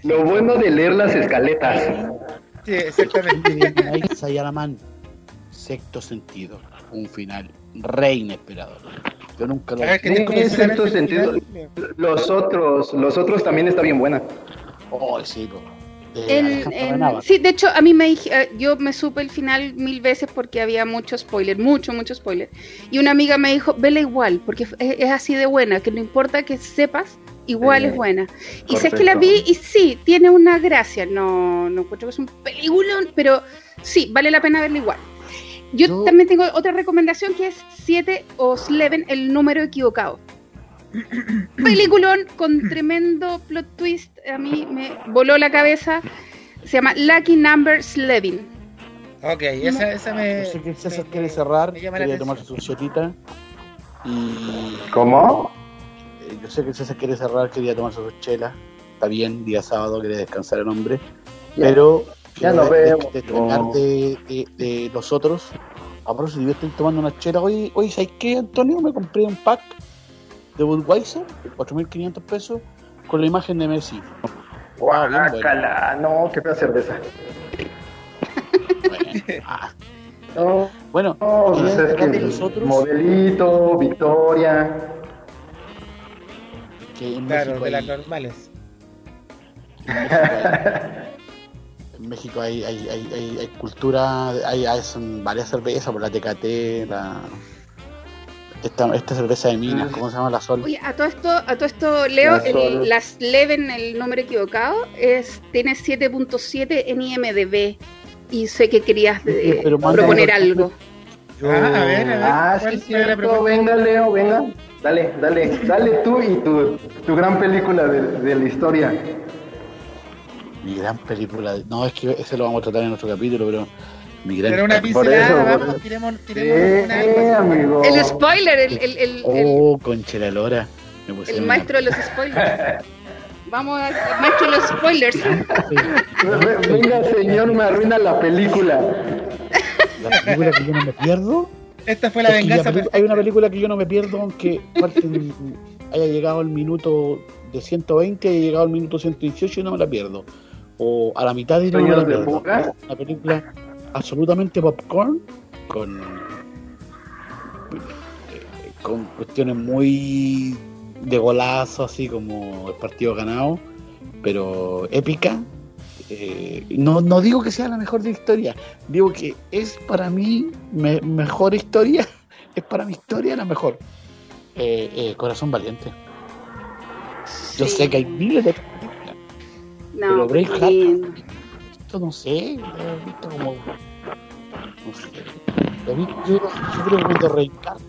Lo bueno de leer las escaletas. Sí, exactamente. Sayalaman, sexto sentido, un final re inesperado. Yo nunca lo he sexto sentido. Los otros, los otros también está bien buena. Oh, sí, sí, de hecho, a mí me eh, yo me supe el final mil veces porque había mucho spoiler, mucho, mucho spoiler. Y una amiga me dijo, vela igual, porque es, así de buena, que no importa que sepas, igual es buena. Y sé que la vi y sí, tiene una gracia. No, no encuentro que es un peliculón, pero sí, vale la pena verla igual. Yo, también tengo otra recomendación que es 7 o Sleven, el número equivocado. Peliculón con tremendo plot twist. A mí me voló la cabeza. Se llama Lucky Number Slevin. Ok, esa, esa me. Yo sé que César quiere cerrar, quería tomarse su chetita. Y. ¿Cómo? Eh, yo sé que César quiere cerrar, quería tomarse su chela. Está bien, día sábado, quiere descansar el hombre. Pero. Ya lo veo. De, de, de, de, los otros. Ahora si yo estoy tomando una chela. Hoy, hoy ¿sabes qué, Antonio? Me compré un pack de Budweiser, 4.500 pesos, con la imagen de Messi. Guácala, no, qué fea cerveza. bueno, ah. no, bueno no, pues es que nosotros, modelito, Victoria. Que en claro, de las normales. En México hay, hay, hay, hay, hay cultura, hay, hay son varias cervezas, por la TKT, la, esta, esta cerveza de minas, ¿cómo se llama la Sol? Oye, a todo esto, a todo esto Leo, La Sol. el, las Leven, el número equivocado, es tiene 7.7 en IMDB. Y sé que querías Pero manda- proponer algo. Yo- Ah, a ver, a ver. Ah, ¿cuál sí, propuesta? Venga, Leo, venga. Dale, dale, dale tú y tu, tu gran película de, de la historia. Mi gran película. de- No, es que ese lo vamos a tratar en otro capítulo, pero mi gran Pero una pincelada, vamos, tiremos, Sí, una amigo. El spoiler, el, el, el, el- Oh, concha la lora. Me el maestro de los spoilers. Vamos al maestro de los spoilers. Venga, señor, me arruina la película. La película que yo no me pierdo. Esta fue la venganza. la hay una película que yo no me pierdo, aunque haya llegado el minuto de 120, haya llegado el minuto 118 y no me la pierdo. O a la mitad y no me ¿Sueños la de pierdo. Una película absolutamente popcorn, con, con cuestiones muy de golazo, así como el partido ganado, pero épica. Eh, no, no digo que sea la mejor de la historia, digo que es para mí me- mejor historia, es para mi historia la mejor. Eh, eh, Corazón Valiente. Yo sé que hay miles de No, pero Braveheart, bien. esto no sé, lo he visto como. No sé. Lo vi, yo, yo creo que reencarno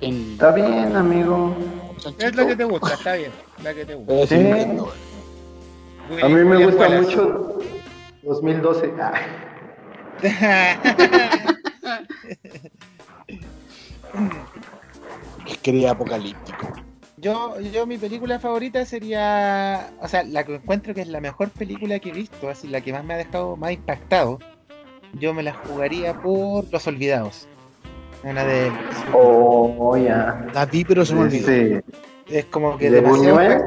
en. Está bien, amigo. Es la que te gusta, está bien. La que te gusta. Sí, entiendo. A mí me gusta mucho 2012. Ah, Es que era apocalíptico. Yo, yo mi película favorita sería, o sea, la que encuentro que es la mejor película que he visto, así la que más me ha dejado más impactado. Yo me la jugaría por Los Olvidados. Una de Oh, ya. La vi, pero se me olvidó. Ese, es como que ¿De Buñuel?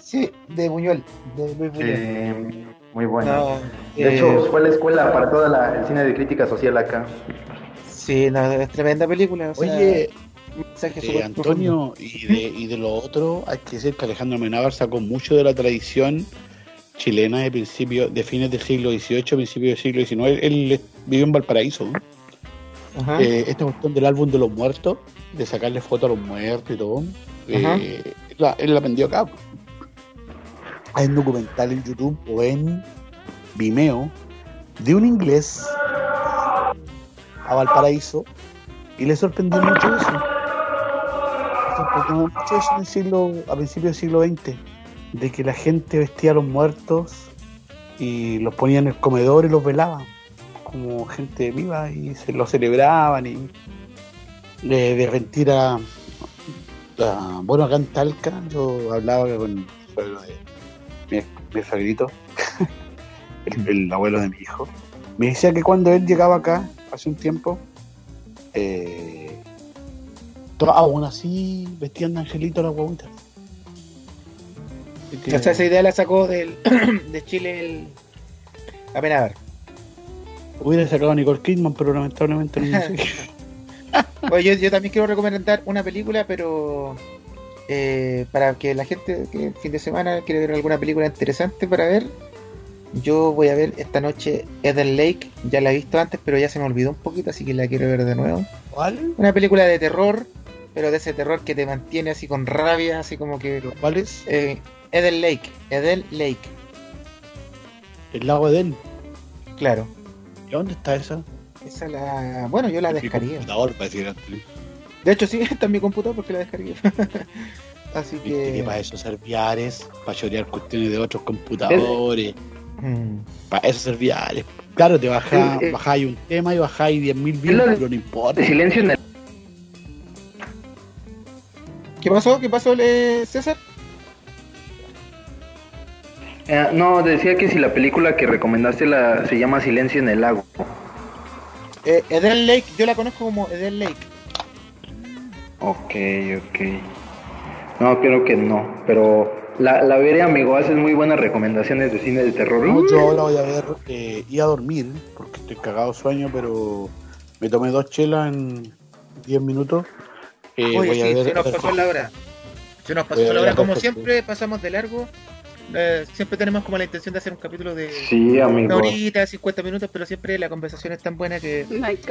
Sí, de Buñuel, de Luis Buñuel. eh, muy bueno. No, De eh, hecho, fue la escuela para todo el cine de crítica social acá. sí, no, es tremenda película. o sea, Oye, súper Antonio, y de, y de lo otro, hay que decir que Alejandro Amenábar sacó mucho de la tradición chilena de principio, de fines del siglo XVIII, principios del siglo XIX. Él, él vivió en Valparaíso. ¿no? Ajá. Eh, esta cuestión del álbum de los muertos, de sacarle fotos a los muertos y todo, eh, él, la, él la aprendió acá. Hay un documental en YouTube o en Vimeo de un inglés a Valparaíso y le sorprendió mucho eso. Mucho eso en el a principios del siglo XX, de que la gente vestía a los muertos y los ponía en el comedor y los velaba como gente viva y se lo celebraban y de, de rentir a, bueno acá en yo hablaba con mi, mi el abuelo de mi hijo me decía que cuando él llegaba acá hace un tiempo eh, to- aún así vestían de angelito las guaguitas que- O sea, esa idea la sacó del, de Chile el Amenábar. hubiera sacado a Nicole Kidman pero lamentablemente no sé. Oye, yo, yo también quiero recomendar una película, pero eh, para que la gente que el fin de semana quiere ver alguna película interesante para ver, yo voy a ver esta noche Eden Lake. Ya la he visto antes, pero ya se me olvidó un poquito, así que la quiero ver de nuevo. ¿Cuál? Una película de terror, pero de ese terror que te mantiene así con rabia, así como que... ¿Cuál es? eh, Eden Lake, Eden Lake, El lago de él. claro. ¿Y dónde está esa? Esa la... Bueno, yo la descargué. De hecho, sí, está en mi computador porque la descargué. así que que... para eso servía Ares, para chorear cuestiones de otros computadores, Mm. para eso servía Ares. Claro, te bajá, Eh, eh. bajáis un tema y bajáis 10.000 Es lo de- views, pero no importa. De silencio en el. ¿Qué pasó? ¿Qué pasó, eh, César? Eh, no, decía que si la película que recomendaste la se llama Silencio en el lago. Eh, Eden Lake, yo la conozco como Eden Lake. Ok, ok. No, creo que no, pero la, la veré, amigo. Haces muy buenas recomendaciones de cine de terror. No, yo ahora voy a ver eh, y a dormir, porque estoy cagado de sueño, pero me tomé dos chelas en 10 minutos. Eh, Oye, voy a sí, ver, se nos pasó la hora. Se nos pasó la hora. Como siempre, pasamos de largo. Eh, siempre tenemos como la intención de hacer un capítulo de sí, una horita, 50 minutos, pero siempre la conversación es tan buena que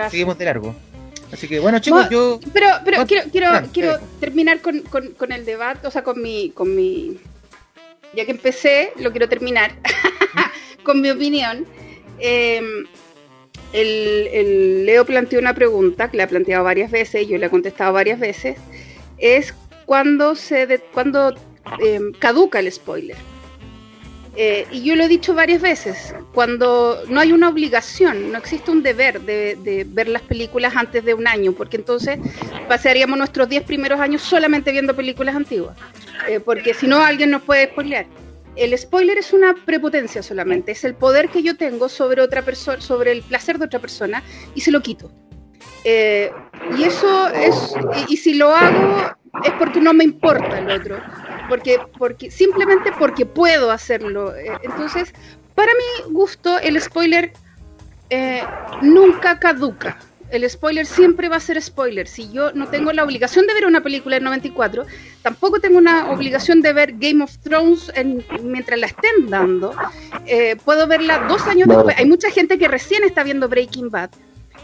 seguimos de largo. Así que bueno, chicos, yo. Pero, pero quiero, quiero, quiero terminar con, con, con, el debate, o sea, con mi, con mi. Ya que empecé, lo quiero terminar con mi opinión. Em, el, Leo planteó una pregunta que le ha planteado varias veces, yo le he contestado varias veces. Es cuando se de, cuando em, caduca el spoiler. Eh, y yo lo he dicho varias veces, cuando no hay una obligación, no existe un deber de, ver las películas antes de un año, porque entonces pasaríamos nuestros 10 primeros años solamente viendo películas antiguas, eh, porque si no alguien nos puede spoilear. El spoiler es una prepotencia solamente, es el poder que yo tengo sobre otra persona, sobre el placer de otra persona y se lo quito. Eh, y eso es, y si lo hago es porque no me importa el otro porque, porque simplemente porque puedo hacerlo. Eh, entonces, para mi gusto, el spoiler eh, nunca caduca. El spoiler siempre va a ser spoiler. Si yo no tengo la obligación de ver una película en 94, tampoco tengo una obligación de ver Game of Thrones mientras la estén dando. Eh, puedo verla dos años después. Hay mucha gente que recién está viendo Breaking Bad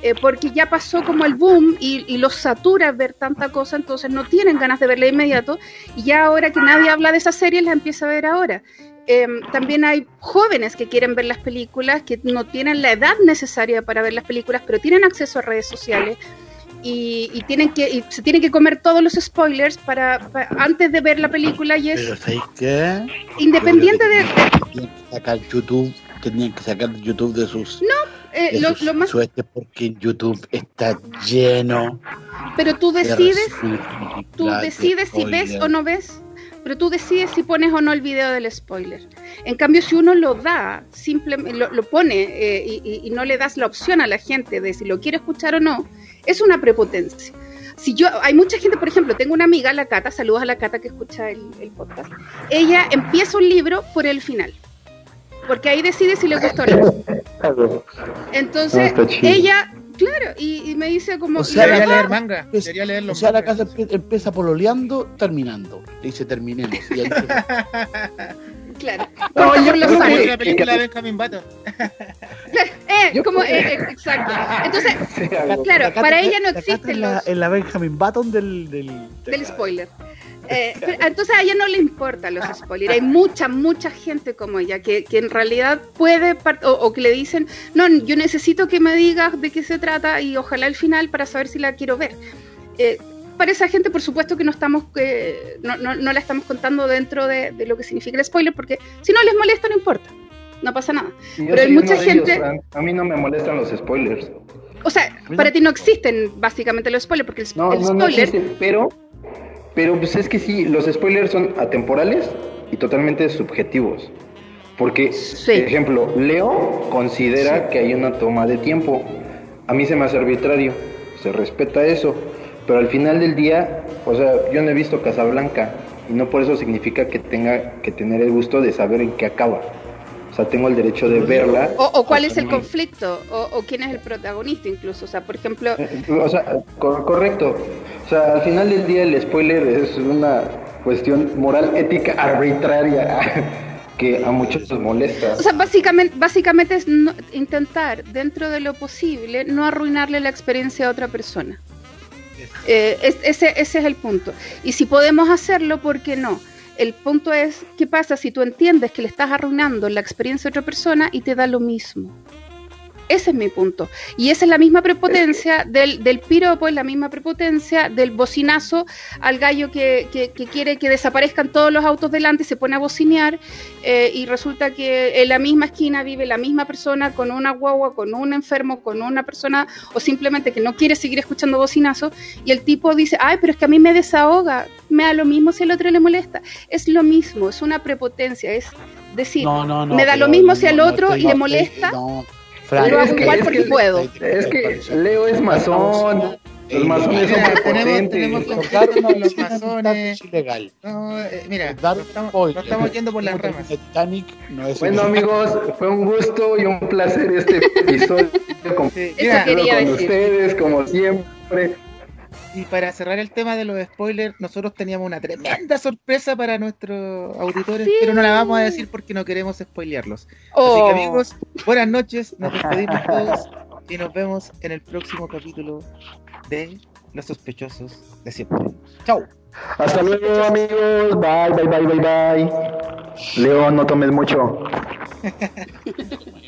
eh, porque ya pasó como el boom y, los satura ver tanta cosa, entonces no tienen ganas de verla de inmediato, y ya ahora que nadie habla de esa serie, la empieza a ver ahora. Em, también hay jóvenes que quieren ver las películas, que no tienen la edad necesaria para ver las películas, pero tienen acceso a redes sociales. Y, tienen que se tienen que comer todos los spoilers para, antes de ver la película y es qué? independiente de, sacar YouTube tenían que sacar YouTube de sus no eh, lo, más... porque YouTube está lleno. Pero tú decides, tú decides si ves o no ves, pero tú decides si pones o no el video del spoiler. En cambio, si uno lo da, simplemente lo, pone eh, y, no le das la opción a la gente de si lo quiere escuchar o no, es una prepotencia. Si yo, hay mucha gente, por ejemplo, tengo una amiga, la Cata, saludos a la Cata que escucha el, el podcast. Ella empieza un libro por el final porque ahí decide si le gusta o no. Entonces, ella, claro, y, me dice como... O sea, debería leer manga, debería leer O sea, la casa empieza pololeando, terminando. Le dice, terminemos. Y ahí se... Claro. No, yo por los años. la película de Benjamin Button. eh, como, eh, exacto. Entonces, claro, para ella no existe en la, en la Benjamin Button del... Del, del spoiler. Eh, entonces a ella no le importan los spoilers. Hay mucha, mucha gente como ella que, que en realidad puede, o, que le dicen, no, yo necesito que me digas de qué se trata y ojalá al final para saber si la quiero ver. Eh, para esa gente, por supuesto que no estamos, eh, no, no, no, la estamos contando dentro de, de, lo que significa el spoiler, porque si no les molesta, no importa, no pasa nada. Pero hay mucha gente. a mí no me molestan los spoilers. O sea, para ti no existen básicamente los spoilers, porque el, no, el spoiler. No existen, pero pero pues es que sí, los spoilers son atemporales y totalmente subjetivos. Porque, por ejemplo, Leo considera que hay una toma de tiempo. A mí se me hace arbitrario, se respeta eso. Pero al final del día, o sea, yo no he visto Casablanca y no por eso significa que tenga que tener el gusto de saber en qué acaba sea, tengo el derecho de verla. O, cuál es el conflicto, o, quién es el protagonista incluso. O sea, por ejemplo... Eh, o sea, correcto. O sea, al final del día el spoiler es una cuestión moral, ética, arbitraria. que a muchos les molesta. O sea, básicamente, básicamente es intentar, dentro de lo posible, no arruinarle la experiencia a otra persona. Eh, ese, ese es el punto. Y si podemos hacerlo, ¿por qué no? el punto es, ¿qué pasa si tú entiendes que le estás arruinando la experiencia de otra persona y te da lo mismo? Ese es mi punto. Y esa es la misma prepotencia del, del piropo, es la misma prepotencia del bocinazo al gallo que, quiere que desaparezcan todos los autos delante, se pone a bocinear eh, y resulta que en la misma esquina vive la misma persona con una guagua, con un enfermo, con una persona o simplemente que no quiere seguir escuchando bocinazo y el tipo dice, ay, pero es que a mí me desahoga, me da lo mismo si al otro le molesta. Es lo mismo, es una prepotencia, es decir, me da lo mismo si al otro le molesta lo hago igual porque puedo. Es que Leo es masón. Los masones son tenemos, tenemos contratos con los masones. ilegal. No, eh, mira, no estamos, yendo por las ramas. Titanic no es bueno, amigos, fue un gusto y un placer este episodio. Sí, mira, con ustedes, como siempre. Y para cerrar el tema de los spoilers, nosotros teníamos una tremenda sorpresa para nuestros auditores, pero no la vamos a decir porque no queremos spoilearlos. Así que Oh. amigos, buenas noches, nos despedimos todos y nos vemos en el próximo capítulo de Los sospechosos de siempre. Chau. Hasta luego, amigos. Bye, bye, bye, bye, bye. León, no tomes mucho.